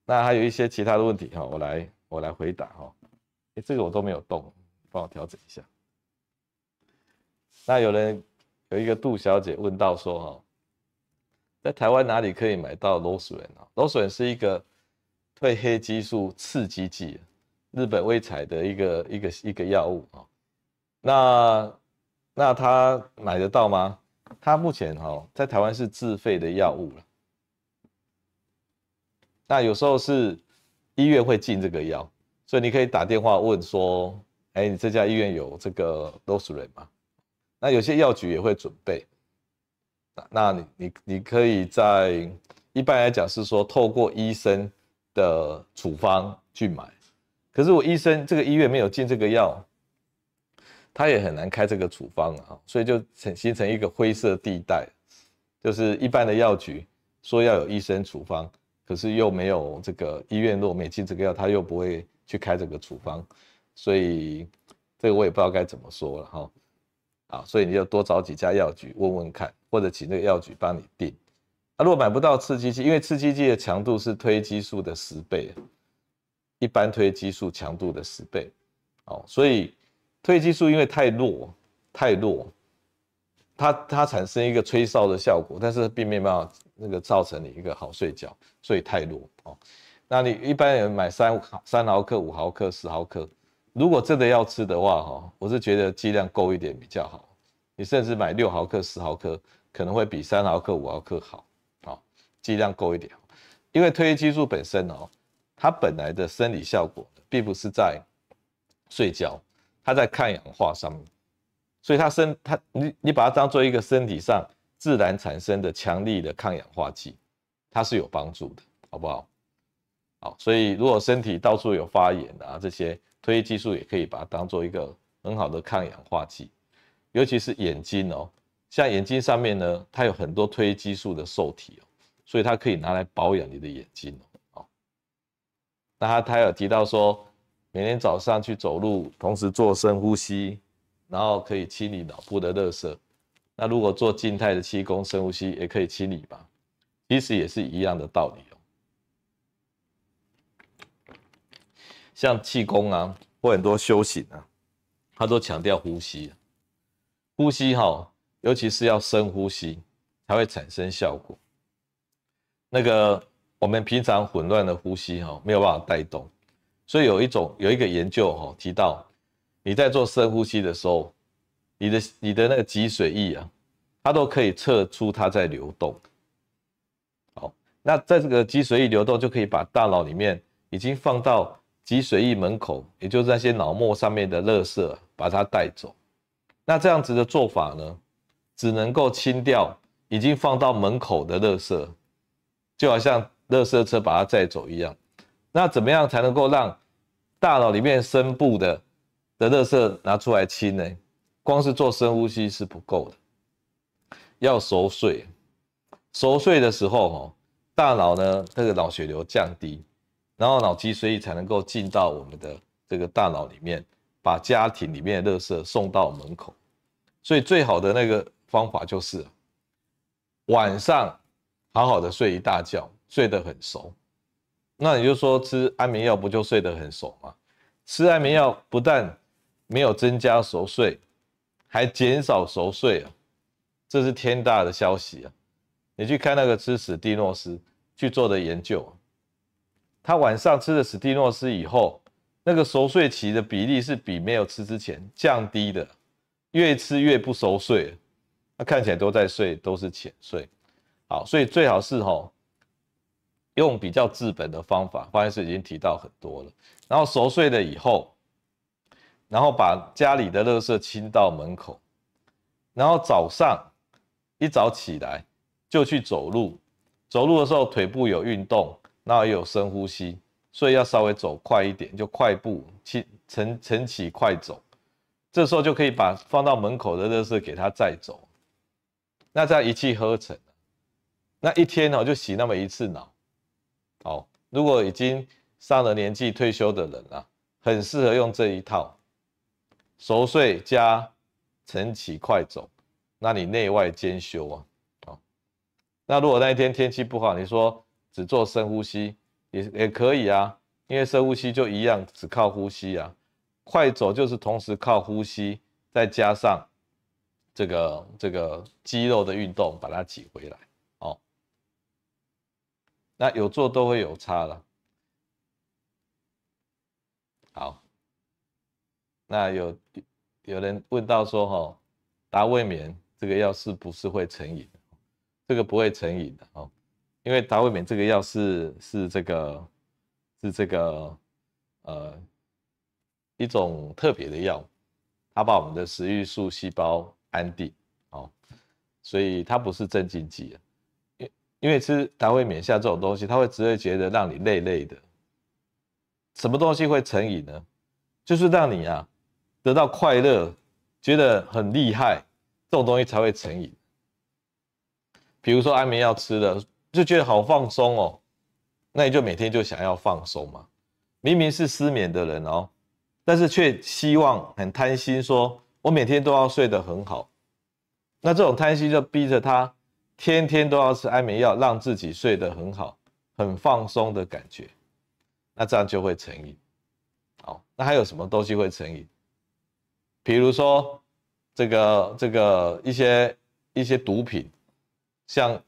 那还有一些其他的问题哈，我来我来回答哈。哎，这个我都没有动。帮我调整一下。那有人有一个杜小姐问到说：“哈，在台湾哪里可以买到罗斯伦啊？罗斯伦是一个褪黑激素刺激剂，日本威采的一个一个一个药物啊。那那他买得到吗？他目前哈在台湾是自费的药物了。那有时候是医院会进这个药，所以你可以打电话问说。”哎，你这家医院有这个罗斯伦吗？那有些药局也会准备。那你你你可以在一般来讲是说透过医生的处方去买。可是我医生这个医院没有进这个药，他也很难开这个处方啊，所以就成形成一个灰色地带，就是一般的药局说要有医生处方，可是又没有这个医院若没进这个药，他又不会去开这个处方。所以这个我也不知道该怎么说了哈，啊，所以你就多找几家药局问问看，或者请那个药局帮你订。啊，如果买不到刺激剂，因为刺激剂的强度是褪黑激素的十倍，一般褪黑激素强度的十倍，哦，所以褪黑激素因为太弱太弱，它它产生一个吹哨的效果，但是并没办法那个造成你一个好睡觉，所以太弱哦。那你一般人买三三毫克、五毫克、十毫克。如果真的要吃的话，哈，我是觉得剂量够一点比较好。你甚至买六毫克、十毫克，可能会比三毫克、五毫克，好，剂量够一点。因为褪黑激素本身哦，它本来的生理效果并不是在睡觉，它在抗氧化上面，所以它生它你你把它当做一个身体上自然产生的强力的抗氧化剂，它是有帮助的，好不好？好，所以如果身体到处有发炎啊这些。褪黑激素也可以把它当做一个很好的抗氧化剂，尤其是眼睛哦，像眼睛上面呢，它有很多褪黑激素的受体哦，所以它可以拿来保养你的眼睛哦。那他他有提到说，每天早上去走路，同时做深呼吸，然后可以清理脑部的垃圾。那如果做静态的气功深呼吸，也可以清理吧？其实也是一样的道理哦。像气功啊，或很多修行啊，他都强调呼吸，呼吸哈，尤其是要深呼吸才会产生效果。那个我们平常混乱的呼吸哈，没有办法带动，所以有一种有一个研究哈提到，你在做深呼吸的时候，你的你的那个脊髓液啊，它都可以测出它在流动。好，那在这个脊髓液流动，就可以把大脑里面已经放到。脊髓液门口，也就是那些脑膜上面的垃圾，把它带走。那这样子的做法呢，只能够清掉已经放到门口的垃圾，就好像垃圾车把它载走一样。那怎么样才能够让大脑里面深部的的垃圾拿出来清呢？光是做深呼吸是不够的，要熟睡。熟睡的时候，哦，大脑呢，这个脑血流降低。然后脑脊髓液才能够进到我们的这个大脑里面，把家庭里面的垃圾送到门口。所以最好的那个方法就是晚上好好的睡一大觉，睡得很熟。那你就说吃安眠药不就睡得很熟吗？吃安眠药不但没有增加熟睡，还减少熟睡啊！这是天大的消息啊！你去看那个吃史蒂诺斯去做的研究。他晚上吃了史蒂诺斯以后，那个熟睡期的比例是比没有吃之前降低的，越吃越不熟睡，他看起来都在睡，都是浅睡。好，所以最好是吼用比较治本的方法，方医师已经提到很多了。然后熟睡了以后，然后把家里的垃圾清到门口，然后早上一早起来就去走路，走路的时候腿部有运动，然后也有深呼吸，所以要稍微走快一点，就快步起晨晨起快走。这时候就可以把放到门口的垃圾给它载走，那这样一气呵成，那一天呢哦就洗那么一次脑。哦，如果已经上了年纪退休的人啊，很适合用这一套，熟睡加晨起快走，那你内外兼修啊。哦，那如果那一天天气不好，你说只做深呼吸也也可以啊，因为深呼吸就一样，只靠呼吸啊。快走就是同时靠呼吸，再加上这个这个肌肉的运动，把它挤回来。那有做都会有差了。好，那有有人问到说，哈，达卫冕这个药是不是会成瘾？这个不会成瘾的哦，因为达卫冕这个药是是这个是这个呃。一种特别的药，它把我们的食欲素细胞安定，哦，所以它不是镇静剂。因为吃达卫冕下这种东西，它会只会觉得让你累累的。什么东西会成瘾呢？就是让你啊得到快乐，觉得很厉害，这种东西才会成瘾。比如说安眠药吃了，就觉得好放松哦，那你就每天就想要放松嘛。明明是失眠的人哦。但是却希望很贪心，说我每天都要睡得很好，那这种贪心就逼着他天天都要吃安眠药，让自己睡得很好、很放松的感觉，那这样就会成瘾。好，那还有什么东西会成瘾？比如说这个这个一些一些毒品，像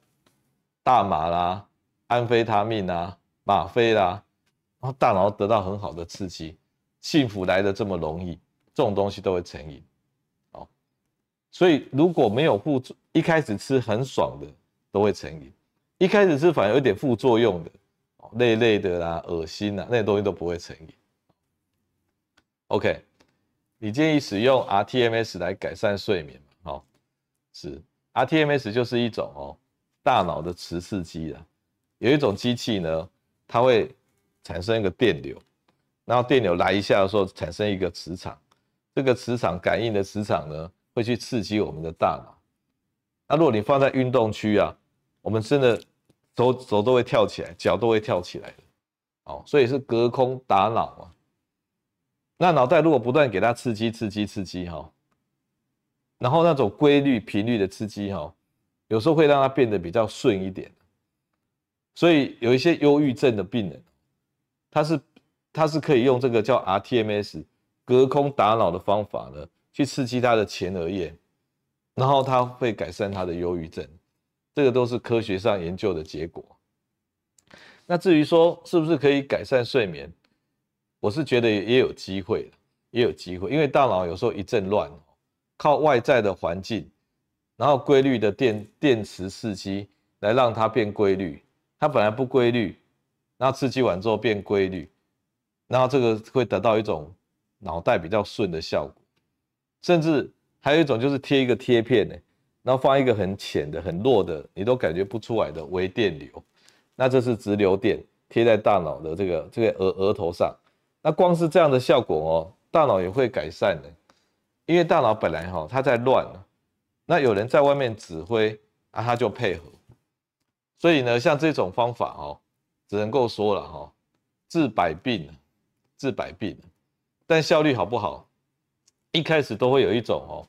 大麻啦、安非他命啦、吗啡啦，然后大脑得到很好的刺激。幸福来得这么容易，这种东西都会成瘾，所以如果没有副作，一开始吃很爽的都会成瘾，一开始吃反而有点副作用的，累累的啦、恶心啦，那些东西都不会成瘾。OK，你建议使用 rTMS 来改善睡眠吗？好，是 rTMS 就是一种哦大脑的磁刺激啊，有一种机器呢，它会产生一个电流。然后电流来一下的时候，产生一个磁场，这个磁场感应的磁场呢，会去刺激我们的大脑。那如果你放在运动区啊，我们真的手手都会跳起来，脚都会跳起来的，哦，所以是隔空打脑啊。那脑袋如果不断给它刺激、刺激、刺激哈，然后那种规律频率的刺激哈，有时候会让它变得比较顺一点。所以有一些忧郁症的病人，他是。他是可以用这个叫 rTMS 隔空打脑的方法呢，去刺激他的前额叶，然后他会改善他的忧郁症，这个都是科学上研究的结果。那至于说是不是可以改善睡眠，我是觉得也有机会，也有机会，因为大脑有时候一阵乱，靠外在的环境，然后规律的电电磁刺激来让它变规律，它本来不规律，然后刺激完之后变规律。然后这个会得到一种脑袋比较顺的效果，甚至还有一种就是贴一个贴片呢，然后放一个很浅的、很弱的，你都感觉不出来的微电流，那这是直流电贴在大脑的这个这个额额头上，那光是这样的效果哦，大脑也会改善的，因为大脑本来哈它在乱，那有人在外面指挥啊，他就配合，所以呢，像这种方法哦，只能够说了哈，治百病。治百病，但效率好不好？一开始都会有一种哦，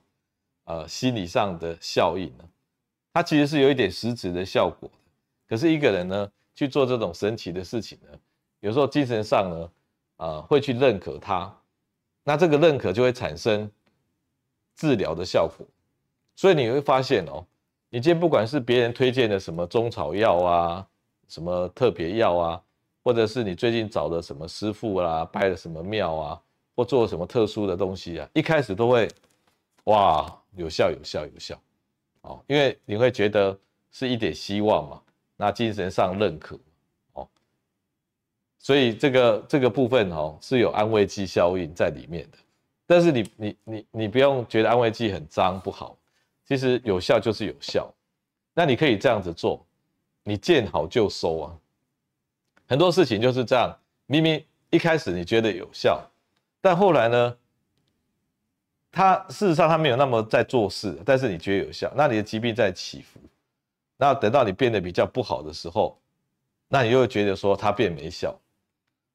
呃，心理上的效应呢，它其实是有一点实质的效果。可是一个人呢去做这种神奇的事情呢，有时候精神上呢，啊、呃，会去认可它，那这个认可就会产生治疗的效果。所以你会发现哦，你今天不管是别人推荐的什么中草药啊，什么特别药啊。或者是你最近找的什么师傅啦，拜的什么庙啊，或做什么特殊的东西啊，一开始都会哇，有效有效有效，哦，因为你会觉得是一点希望嘛，那精神上认可，哦，所以这个这个部分哦是有安慰剂效应在里面的，但是你你你你不用觉得安慰剂很脏不好，其实有效就是有效，那你可以这样子做，你见好就收啊，很多事情就是这样，明明一开始你觉得有效，但后来呢？他事实上他没有那么在做事，但是你觉得有效，那你的疾病在起伏，那等到你变得比较不好的时候，那你又会觉得说他变没效，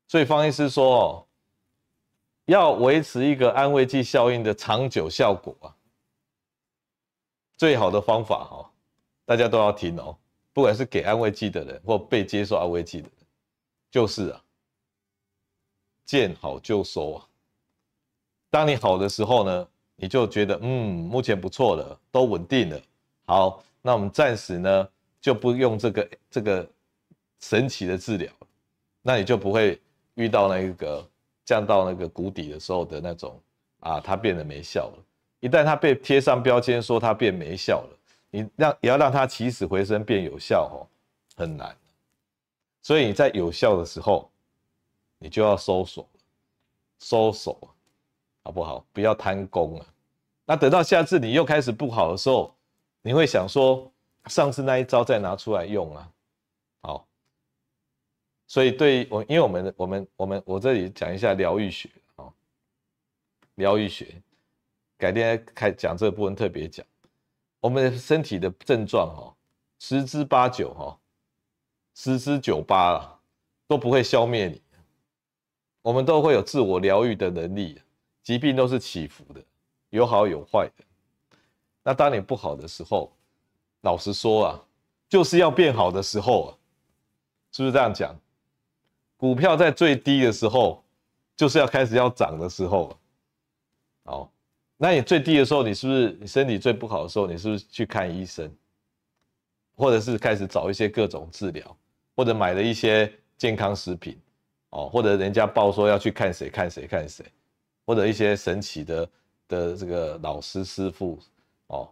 所以方医师说哦，要维持一个安慰剂效应的长久效果啊，最好的方法哈，大家都要听哦，不管是给安慰剂的人或被接受安慰剂的人，就是啊，见好就收啊。当你好的时候呢，你就觉得嗯，目前不错了，都稳定了。好，那我们暂时呢就不用这个这个神奇的治疗，那你就不会遇到那个降到那个谷底的时候的那种啊，它变得没效了。一旦它被贴上标签说它变没效了，你让也要让它起死回生变有效哦，很难。所以你在有效的时候，你就要收手，收手。好不好？不要贪功啊！那等到下次你又开始不好的时候，你会想说，上次那一招再拿出来用啊。好，所以对我，因为我们我们我们我这里讲一下疗愈学啊，疗愈学，改天开讲这个部分特别讲，我们身体的症状哦，十之八九哈，十之九八啦，都不会消灭你，我们都会有自我疗愈的能力。疾病都是起伏的，有好有坏的。那当你不好的时候，老实说啊，就是要变好的时候啊，是不是这样讲？股票在最低的时候，就是要开始要涨的时候。好，那你最低的时候，你是不是你身体最不好的时候，你是不是去看医生，或者是开始找一些各种治疗，或者买了一些健康食品，哦，或者人家报说要去看谁看谁看谁。或者一些神奇的的这个老师师傅哦，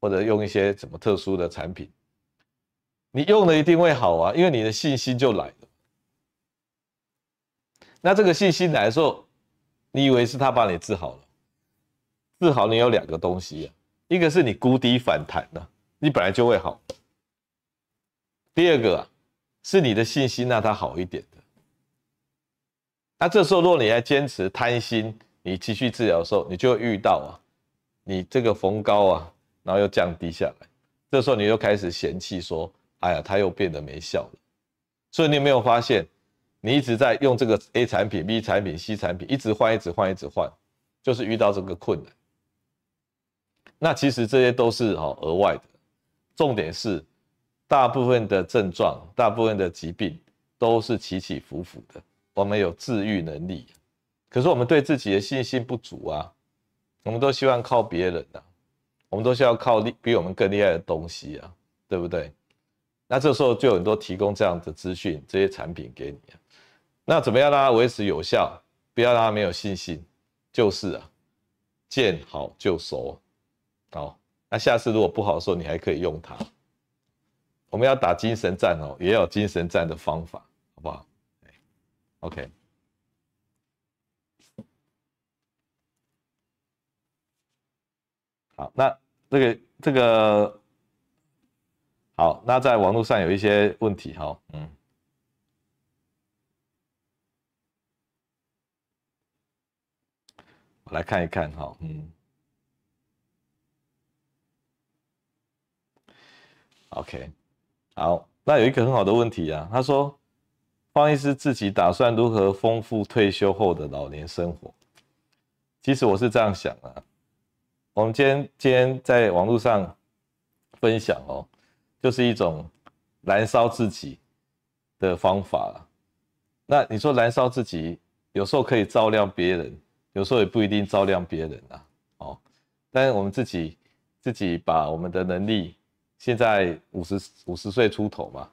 或者用一些什么特殊的产品，你用了一定会好啊，因为你的信心就来了。那这个信心来的时候，你以为是他把你治好了？治好你有两个东西啊，一个是你谷底反弹了，你本来就会好。第二个啊，是你的信心让它好一点。那这时候如果你还坚持贪心，你继续治疗的时候，你就会遇到啊，你这个逢高啊，然后又降低下来，这时候你又开始嫌弃说，哎呀，它又变得没效了。所以你有没有发现，你一直在用这个 A 产品、B 产品、C 产品，一直换、一直换、一直换，就是遇到这个困难。那其实这些都是哈额外的，重点是大部分的症状、大部分的疾病都是起起伏伏的，我们有治愈能力。可是我们对自己的信心不足啊，我们都希望靠别人啊，我们都需要靠比我们更厉害的东西啊，对不对？那这时候就有很多提供这样的资讯、这些产品给你啊。那怎么样让它维持有效？不要让它没有信心，就是啊，见好就收。好，那下次如果不好的时候，你还可以用它。我们要打精神战哦，也有精神战的方法，好不好？OK。好，那这个这个好，那在网络上有一些问题哈，嗯，我来看一看哈，嗯，OK，好，那有一个很好的问题啊，他说方医师自己打算如何丰富退休后的老年生活？其实我是这样想啊。我们今天今天在网络上分享哦，就是一种燃烧自己的方法。那你说燃烧自己，有时候可以照亮别人，有时候也不一定照亮别人啊。哦，但是我们自己自己把我们的能力，现在五十五十岁出头嘛，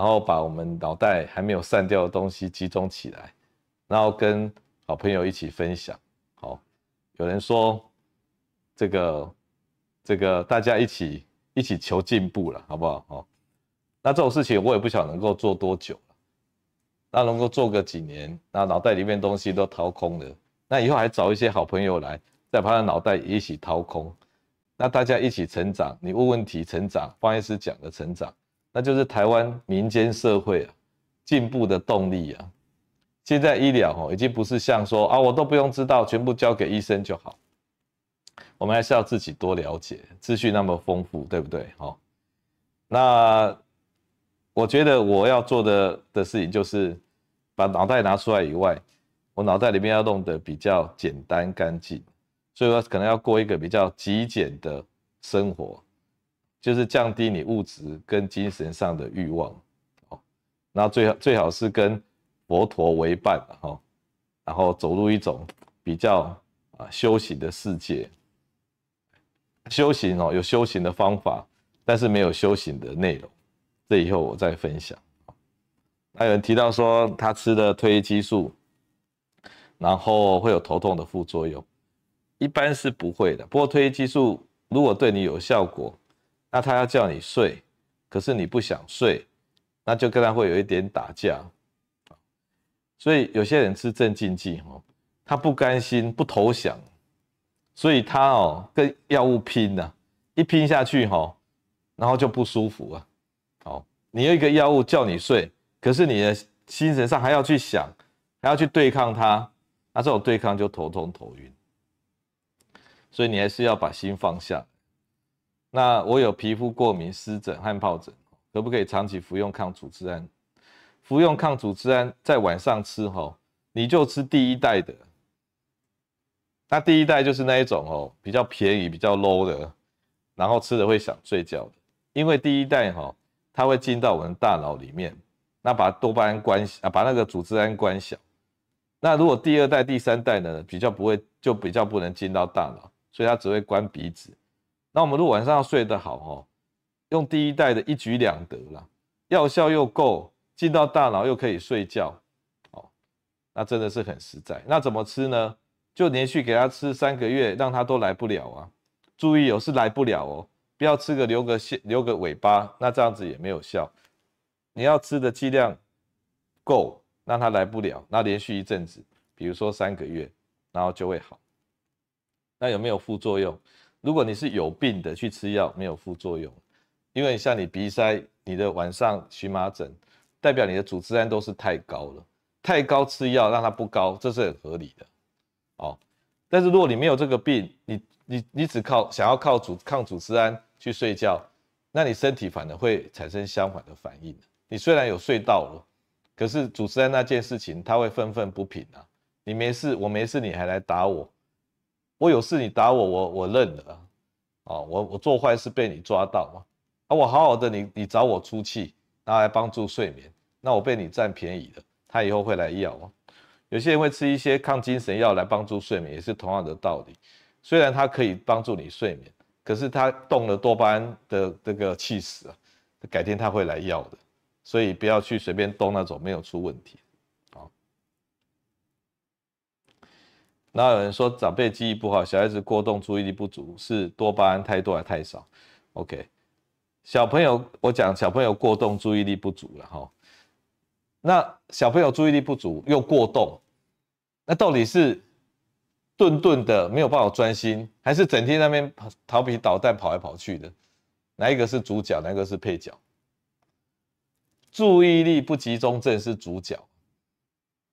然后把我们脑袋还没有散掉的东西集中起来，然后跟好朋友一起分享。好，有人说。这个这个大家一起一起求进步了，好不好？哦，那这种事情我也不晓得能够做多久，那能够做个几年，那脑袋里面东西都掏空了，那以后还找一些好朋友来，再把他脑袋一起掏空，那大家一起成长，你问问题成长，方医师讲的成长，那就是台湾民间社会啊进步的动力啊。现在医疗哦，已经不是像说啊，我都不用知道，全部交给医生就好。我们还是要自己多了解，资讯那么丰富，对不对？好，那我觉得我要做的的事情就是把脑袋拿出来以外，我脑袋里面要弄得比较简单干净，所以我可能要过一个比较极简的生活，就是降低你物质跟精神上的欲望。哦，那最好最好是跟佛陀为伴，哈，然后走入一种比较啊修行的世界。修行哦，有修行的方法，但是没有修行的内容。这以后我再分享。还有人提到说他吃的褪黑激素，然后会有头痛的副作用，一般是不会的。不过褪黑激素如果对你有效果，那他要叫你睡，可是你不想睡，那就跟他会有一点打架。所以有些人吃镇静剂，哦，他不甘心，不投降，所以他哦跟药物拼呐，一拼下去哈，然后就不舒服啊。哦，你有一个药物叫你睡，可是你的精神上还要去想，还要去对抗它，那这种对抗就头痛头晕。所以你还是要把心放下。那我有皮肤过敏、湿疹、汗疱疹，可不可以长期服用抗组织胺？服用抗组织胺在晚上吃吼，你就吃第一代的。那第一代就是那一种哦，比较便宜、比较 low 的，然后吃了会想睡觉的。因为第一代哈，它会进到我们大脑里面，那把多巴胺关啊，把那个组织胺关小。那如果第二代、第三代呢，比较不会，就比较不能进到大脑，所以它只会关鼻子。那我们如果晚上要睡得好哦，用第一代的一举两得啦，药效又够。进到大脑又可以睡觉，哦，那真的是很实在。那怎么吃呢？就连续给他吃三个月，让他都来不了啊。注意哦，是来不了哦，不要吃个留个线留个尾巴，那这样子也没有效。你要吃的剂量够，让他来不了。那连续一阵子，比如说三个月，然后就会好。那有没有副作用？如果你是有病的去吃药，没有副作用，因为像你鼻塞，你的晚上荨麻疹。代表你的组织胺都是太高了，太高吃药让它不高，这是很合理的，哦。但是如果你没有这个病，你你你只靠想要靠组抗组织胺去睡觉，那你身体反而会产生相反的反应。你虽然有睡到了，可是组织胺那件事情它会愤愤不平啊。你没事，我没事，你还来打我，我有事你打我，我我认了啊。哦，我我做坏事被你抓到嘛，啊，我好好的你你找我出气。拿来帮助睡眠，那我被你占便宜了，他以后会来要哦。有些人会吃一些抗精神药来帮助睡眠，也是同样的道理。虽然它可以帮助你睡眠，可是它动了多巴胺的这个气死啊，改天他会来要的。所以不要去随便动那种没有出问题。那有人说长辈记忆不好，小孩子过动、注意力不足，是多巴胺太多还太少？OK。小朋友，我讲小朋友过动，注意力不足了哈。那小朋友注意力不足又过动，那到底是顿顿的没有办法专心，还是整天那边调皮捣蛋跑来跑去的？哪一个是主角？哪一个是配角？注意力不集中症是主角。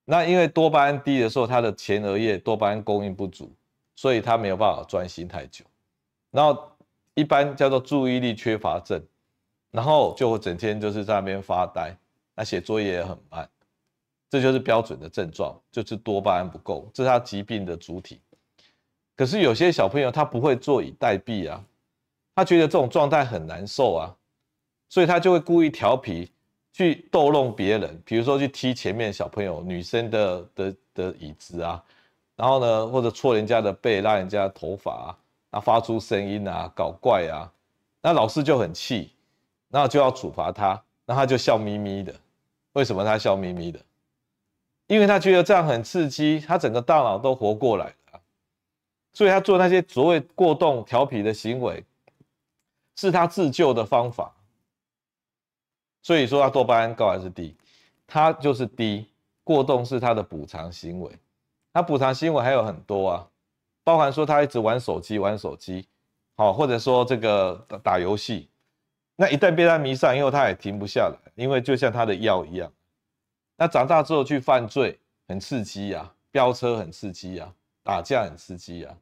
那因为多巴胺低的时候，他的前额叶多巴胺供应不足，所以他没有办法专心太久。然后。一般叫做注意力缺乏症，然后就整天就是在那边发呆，那写作业也很慢，这就是标准的症状，就是多巴胺不够，这是他疾病的主体。可是有些小朋友他不会坐以待毙啊，他觉得这种状态很难受啊，所以他就会故意调皮去逗弄别人，比如说去踢前面小朋友女生的的的椅子啊，然后呢或者戳人家的背，拉人家头发啊。发出声音啊，搞怪啊，那老师就很气，那就要处罚他，那他就笑眯眯的。为什么他笑眯眯的？因为他觉得这样很刺激，他整个大脑都活过来了。所以他做那些所谓过动调皮的行为，是他自救的方法。所以说他多巴胺高还是低？它就是低。过动是他的补偿行为，他补偿行为还有很多啊，包含说他一直玩手机玩手机，好，或者说这个打打游戏，那一旦被他迷上，以后他也停不下来，因为就像他的药一样。那长大之后去犯罪很刺激啊，飙车很刺激啊，打架很刺激啊，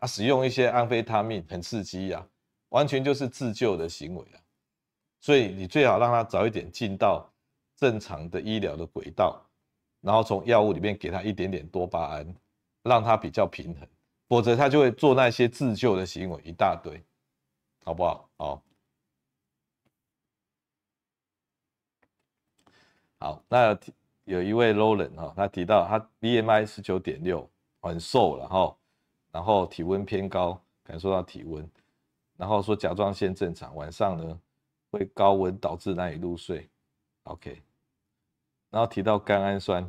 啊，使用一些安非他命很刺激啊，完全就是自救的行为啊。所以你最好让他早一点进到正常的医疗的轨道。然后从药物里面给他一点点多巴胺，让他比较平衡，否则他就会做那些自救的行为一大堆，好不好？好，好，那有一位 Roland 哈，他提到他 BMI 十九点六，很瘦了哈，然后体温偏高，感受到体温，然后说甲状腺正常，晚上呢会高温导致难以入睡，OK。然后提到甘氨酸，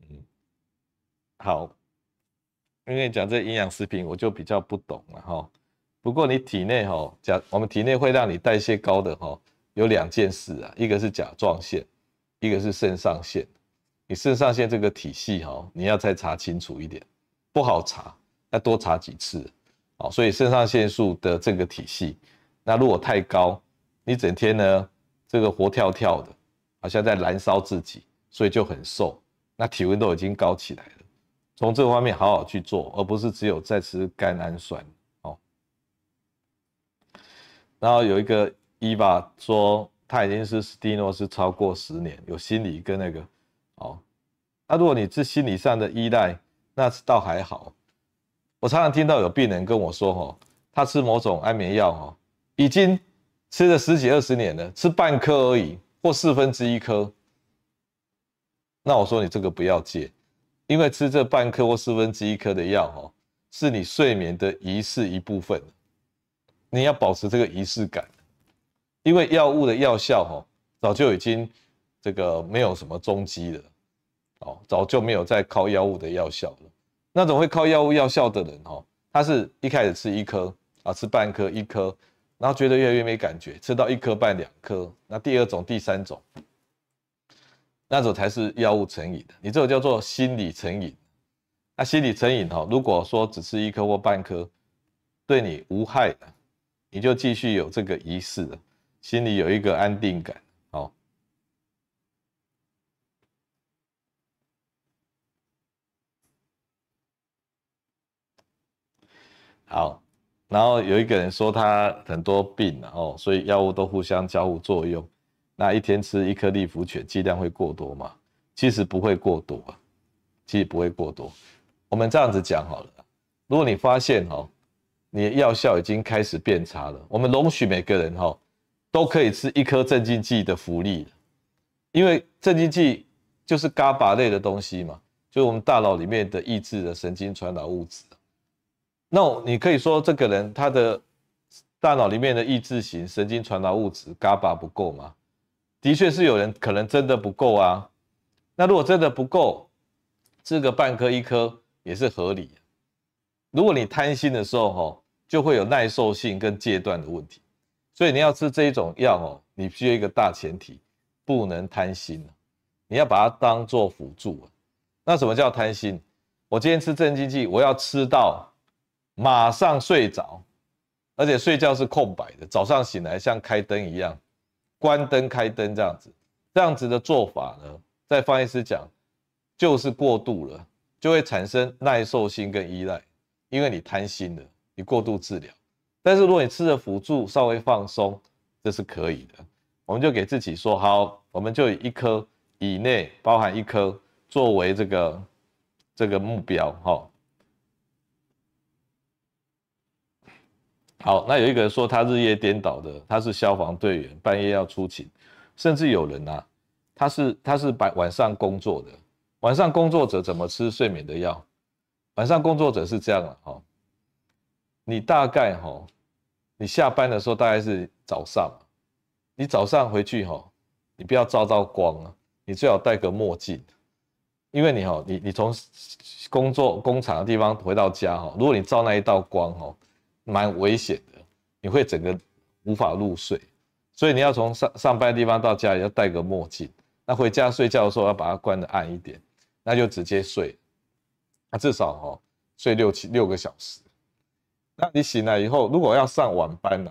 嗯，好，因为讲这营养食品我就比较不懂了哈。不过你体内哈，甲我们体内会让你代谢高的哈，有两件事啊，一个是甲状腺，一个是肾上腺。你肾上腺这个体系哈，你要再查清楚一点，不好查，要多查几次。好，所以肾上腺素的这个体系，那如果太高，你整天呢这个活跳跳的。好像在燃烧自己，所以就很瘦，那体温都已经高起来了。从这方面好好去做，而不是只有在吃甘氨酸。哦，然后有一个伊娃说，他已经是斯蒂诺是超过十年，有心理跟那个，哦，那如果你是心理上的依赖，那倒还好。我常常听到有病人跟我说，哦，他吃某种安眠药，哦，已经吃了十几二十年了，吃半颗而已。或四分之一颗，那我说你这个不要戒，因为吃这半颗或四分之一颗的药，哈，是你睡眠的仪式一部分，你要保持这个仪式感，因为药物的药效，哈，早就已经这个没有什么踪迹了，哦，早就没有再靠药物的药效了。那种会靠药物药效的人，哈，他是一开始吃一颗啊，吃半颗一颗。然后觉得越来越没感觉，吃到一颗半两颗，那第二种、第三种，那种才是药物成瘾的。你这个叫做心理成瘾。那心理成瘾哈，如果说只吃一颗或半颗，对你无害的，你就继续有这个仪式，心里有一个安定感。好，好。然后有一个人说他很多病哦，所以药物都互相交互作用。那一天吃一颗利福全剂量会过多吗？其实不会过多啊，其实不会过多。我们这样子讲好了，如果你发现哦，你的药效已经开始变差了，我们容许每个人哈都可以吃一颗镇静剂的福利，因为镇静剂就是 GABA 类的东西嘛，就是我们大脑里面的抑制的神经传导物质。那你可以说这个人他的大脑里面的抑制型神经传导物质 GABA 不够吗？的确是有人可能真的不够啊。那如果真的不够，吃个半颗一颗也是合理。如果你贪心的时候，吼，就会有耐受性跟戒断的问题。所以你要吃这一种药，哦，你需要一个大前提，不能贪心。你要把它当做辅助。那什么叫贪心？我今天吃镇静剂，我要吃到。马上睡着，而且睡觉是空白的，早上醒来像开灯一样，关灯开灯这样子，这样子的做法呢，在方医师讲就是过度了，就会产生耐受性跟依赖，因为你贪心了，你过度治疗。但是如果你吃了辅助，稍微放松，这是可以的。我们就给自己说好，我们就以一颗以内，包含一颗作为这个这个目标，哈。好，那有一个人说他日夜颠倒的，他是消防队员，半夜要出勤，甚至有人啊，他是他是白晚上工作的，晚上工作者怎么吃睡眠的药？晚上工作者是这样的哈，你大概哈，你下班的时候大概是早上，你早上回去哈，你不要照到光啊，你最好戴个墨镜，因为你哈，你你从工作工厂的地方回到家哈，如果你照那一道光哈，蛮危险的，你会整个无法入睡。所以你要从上上班的地方到家里要戴个墨镜，那回家睡觉的时候要把它关得暗一点，那就直接睡，那至少哈睡六七六个小时。那你醒来以后，如果要上晚班呢，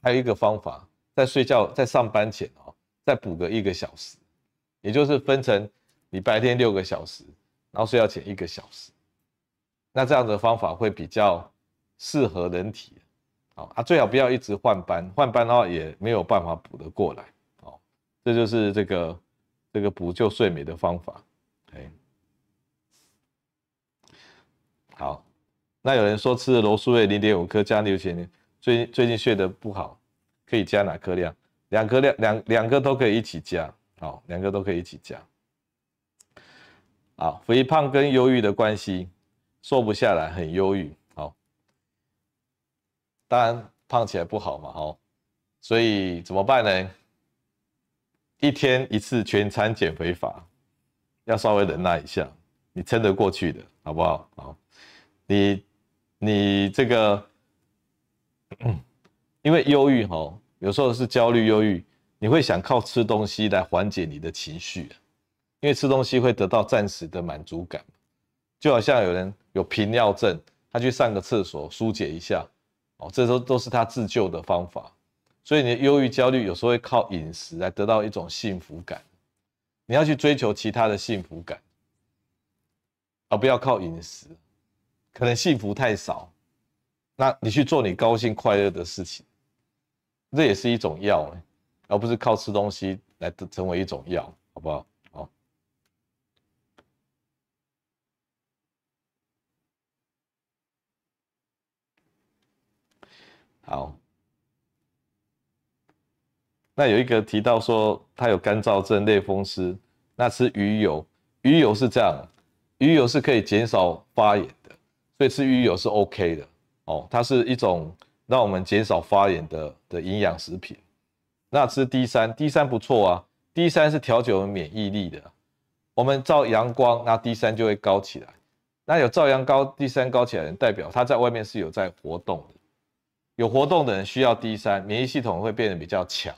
还有一个方法，在睡觉在上班前哦，再补个一个小时，也就是分成你白天六个小时，然后睡觉前一个小时。那这样的方法会比较适合人体。好啊，最好不要一直换班，换班的话也没有办法补得过来。好，这就是这个这个补救睡眠的方法。哎，好，那有人说吃了罗素类零点五克加六千，最最近睡得不好，可以加哪颗量？两颗量，两两个都可以一起加。好，两个都可以一起加。好，肥胖跟忧郁的关系，瘦不下来，很忧郁。当然胖起来不好嘛，哦，所以怎么办呢？一天一次全餐减肥法，要稍微忍耐一下，你撑得过去的，好不好？好，你你这个，<clears throat> 因为忧郁哈，有时候是焦虑忧郁，你会想靠吃东西来缓解你的情绪，因为吃东西会得到暂时的满足感，就好像有人有频尿症，他去上个厕所疏解一下。哦，这都都是他自救的方法，所以你的忧郁、焦虑有时候会靠饮食来得到一种幸福感。你要去追求其他的幸福感，而不要靠饮食，可能幸福太少。那你去做你高兴快乐的事情，这也是一种药，而不是靠吃东西来成为一种药，好不好？好，那有一个提到说他有干燥症、类风湿，那吃鱼油，鱼油是这样，鱼油是可以减少发炎的，所以吃鱼油是 OK 的。哦，它是一种让我们减少发炎的的营养食品。那吃 D 三，D 三不错啊，D 三是调节我们免疫力的，我们照阳光，那 D 三就会高起来，那有照阳高 D 三高起来，代表他在外面是有在活动的。有活动的人需要 D 三，免疫系统会变得比较强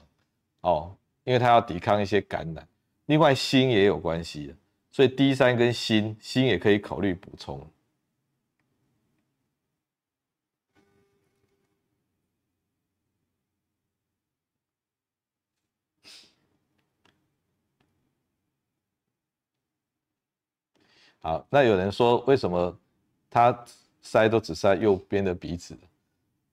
哦，因为它要抵抗一些感染。另外锌也有关系的，所以 D 三跟锌，锌也可以考虑补充。好，那有人说为什么他塞都只塞右边的鼻子？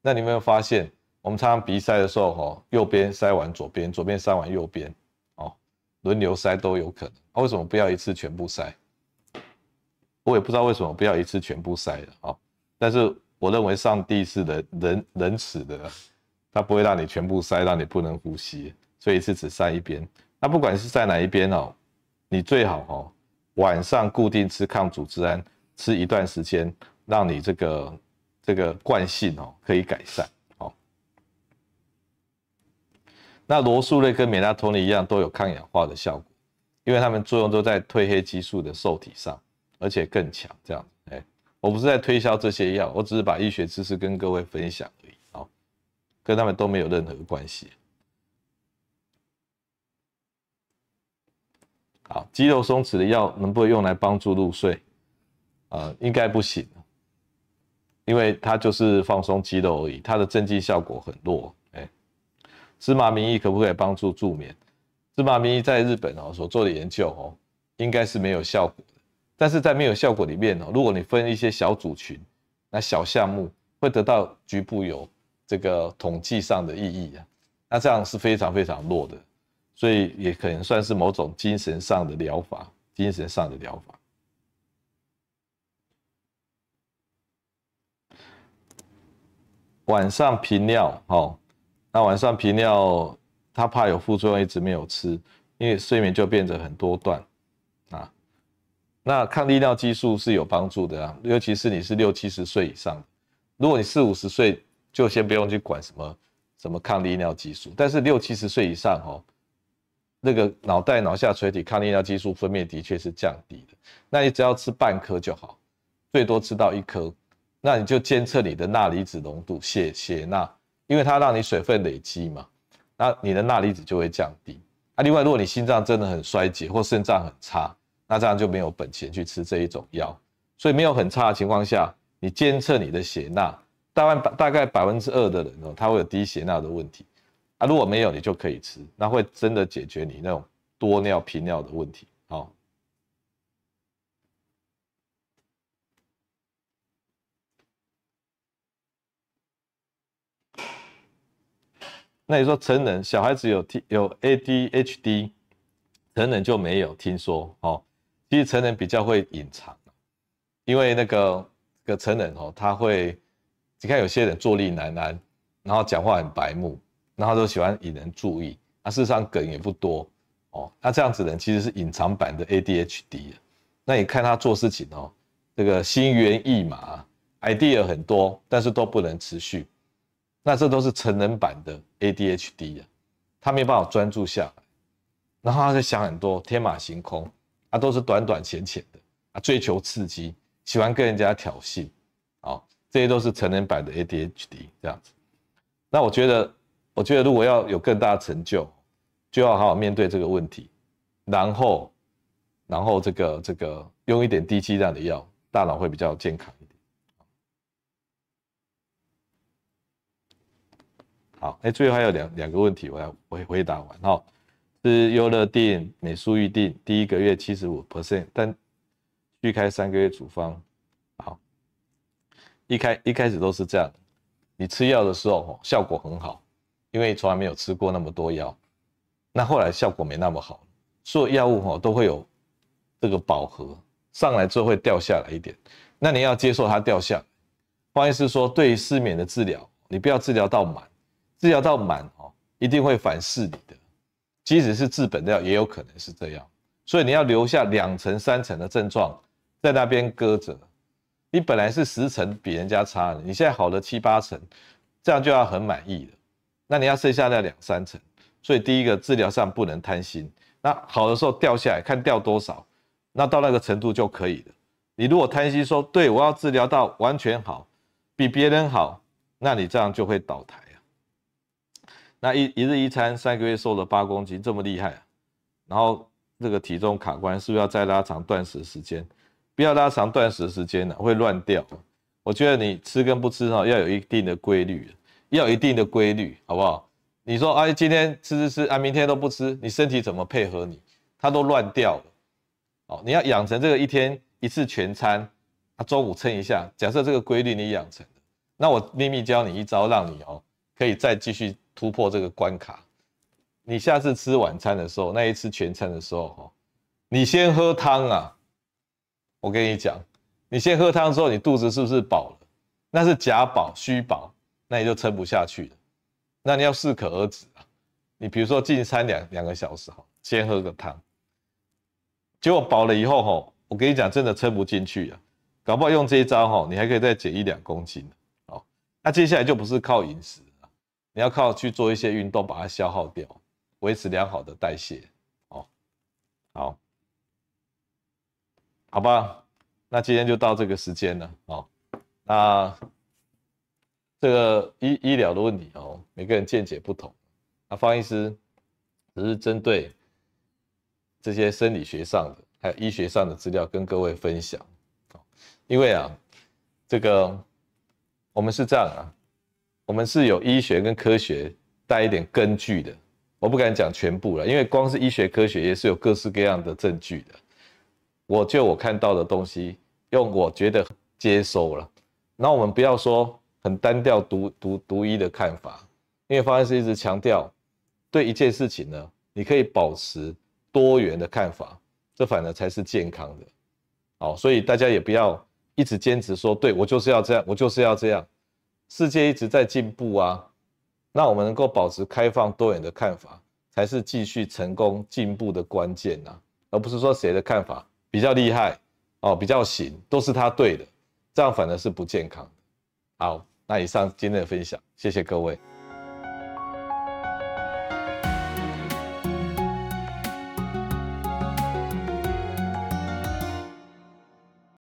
那你有没有发现，我们常常鼻塞的时候，哈，右边塞完左边，左边塞完右边，哦，轮流塞都有可能。啊，为什么不要一次全部塞？我也不知道为什么不要一次全部塞的，哦，但是我认为上帝是仁仁仁慈的，他不会让你全部塞，让你不能呼吸，所以一次只塞一边。那不管是在哪一边哦，你最好哦，晚上固定吃抗组织胺，吃一段时间，让你这个。这个惯性哦，可以改善哦。那罗素类跟美拉托尼一样，都有抗氧化的效果，因为它们作用都在褪黑激素的受体上，而且更强。这样，哎，我不是在推销这些药，我只是把医学知识跟各位分享而已。哦，跟他们都没有任何关系。好，肌肉松弛的药能不能用来帮助入睡？呃，应该不行。因为它就是放松肌肉而已，它的镇静效果很弱。哎，芝麻明液可不可以帮助助眠？芝麻明液在日本哦所做的研究哦，应该是没有效果的。但是在没有效果里面哦，如果你分一些小组群，那小项目会得到局部有这个统计上的意义啊，那这样是非常非常弱的，所以也可能算是某种精神上的疗法，精神上的疗法。晚上频尿，哦，那晚上频尿，他怕有副作用，一直没有吃，因为睡眠就变得很多段，啊，那抗利尿激素是有帮助的啊，尤其是你是六七十岁以上，如果你四五十岁，就先不用去管什么什么抗利尿激素，但是六七十岁以上，哦，那个脑袋脑下垂体抗利尿激素分泌的确是降低的，那你只要吃半颗就好，最多吃到一颗，那你就监测你的钠离子浓度，血血钠，因为它让你水分累积嘛，那你的钠离子就会降低。啊，另外如果你心脏真的很衰竭或肾脏很差，那这样就没有本钱去吃这一种药。所以没有很差的情况下，你监测你的血钠，大概大概百分之二的人哦，他会有低血钠的问题。啊，如果没有，你就可以吃，那会真的解决你那种多尿频尿的问题。好，那你说成人小孩子有 T 有 ADHD，成人就没有？听说哦，其实成人比较会隐藏，因为那个个成人哦，他会你看有些人坐立难安，然后讲话很白目。然后都喜欢引人注意，那、事实上梗也不多哦。那这样子的人其实是隐藏版的 ADHD。那你看他做事情哦，这个心猿意马，idea 很多，但是都不能持续。那这都是成人版的 ADHD 啊，他没有办法专注下来，然后他就想很多，天马行空，啊，都是短短浅浅的啊，追求刺激，喜欢跟人家挑衅，哦，这些都是成人版的 ADHD 这样子。那我觉得。我觉得如果要有更大的成就，就要好好面对这个问题，然后，然后这个这个用一点低剂量的药，大脑会比较健康一点。好，哎，最后还有两两个问题，我要回回答完哈。是优乐定美舒预定第一个月七十五 percent，但续开三个月处方。好，一开一开始都是这样，你吃药的时候效果很好。因为从来没有吃过那么多药，那后来效果没那么好。所有药物哈都会有这个饱和，上来之后会掉下来一点，那你要接受它掉下来。方医师说，对于失眠的治疗，你不要治疗到满，治疗到满哦，一定会反噬你的。即使是治本的药，也有可能是这样。所以你要留下两成、三成的症状在那边搁着。你本来是十成比人家差的，你现在好了七八成，这样就要很满意了。那你要剩下那两三成，所以第一个治疗上不能贪心。那好的时候掉下来，看掉多少，那到那个程度就可以了。你如果贪心说，对，我要治疗到完全好，比别人好，那你这样就会倒台。那一一日一餐三个月瘦了八公斤，这么厉害啊？然后这个体重卡关，是不是要再拉长断食时间？不要拉长断食时间了，会乱掉。我觉得你吃跟不吃哈，要有一定的规律。要有一定的规律，好不好？你说，哎，今天吃吃吃，啊，明天都不吃，你身体怎么配合你？它都乱掉了。哦，你要养成这个一天一次全餐，啊，中午称一下。假设这个规律你养成了，那我秘密教你一招，让你哦可以再继续突破这个关卡。你下次吃晚餐的时候，那一次全餐的时候，哦，你先喝汤啊。我跟你讲，你先喝汤之后，你肚子是不是饱了？那是假饱，虚饱。那你就撑不下去了，那你要适可而止啊。你比如说进餐两两个小时哈，先喝个汤，结果饱了以后哈，我跟你讲真的撑不进去啊，搞不好用这一招哈，你还可以再减一两公斤哦。那接下来就不是靠饮食，你要靠去做一些运动把它消耗掉，维持良好的代谢哦。好，好吧，那今天就到这个时间了哦。那。这个医医疗的问题哦，每个人见解不同。那方医师只是针对这些生理学上的还有医学上的资料跟各位分享。因为啊，这个我们是这样啊，我们是有医学跟科学带一点根据的。我不敢讲全部了，因为光是医学科学也是有各式各样的证据的。我就我看到的东西，用我觉得接收了。那我们不要说。很单调独独独一的看法，因为方医师一直强调，对一件事情呢，你可以保持多元的看法，这反而才是健康的。好，所以大家也不要一直坚持说，对，我就是要这样，我就是要这样。世界一直在进步啊，那我们能够保持开放多元的看法，才是继续成功进步的关键呐，而不是说谁的看法比较厉害哦，比较行，都是他对的，这样反而是不健康的。好。那以上今天的分享，谢谢各位。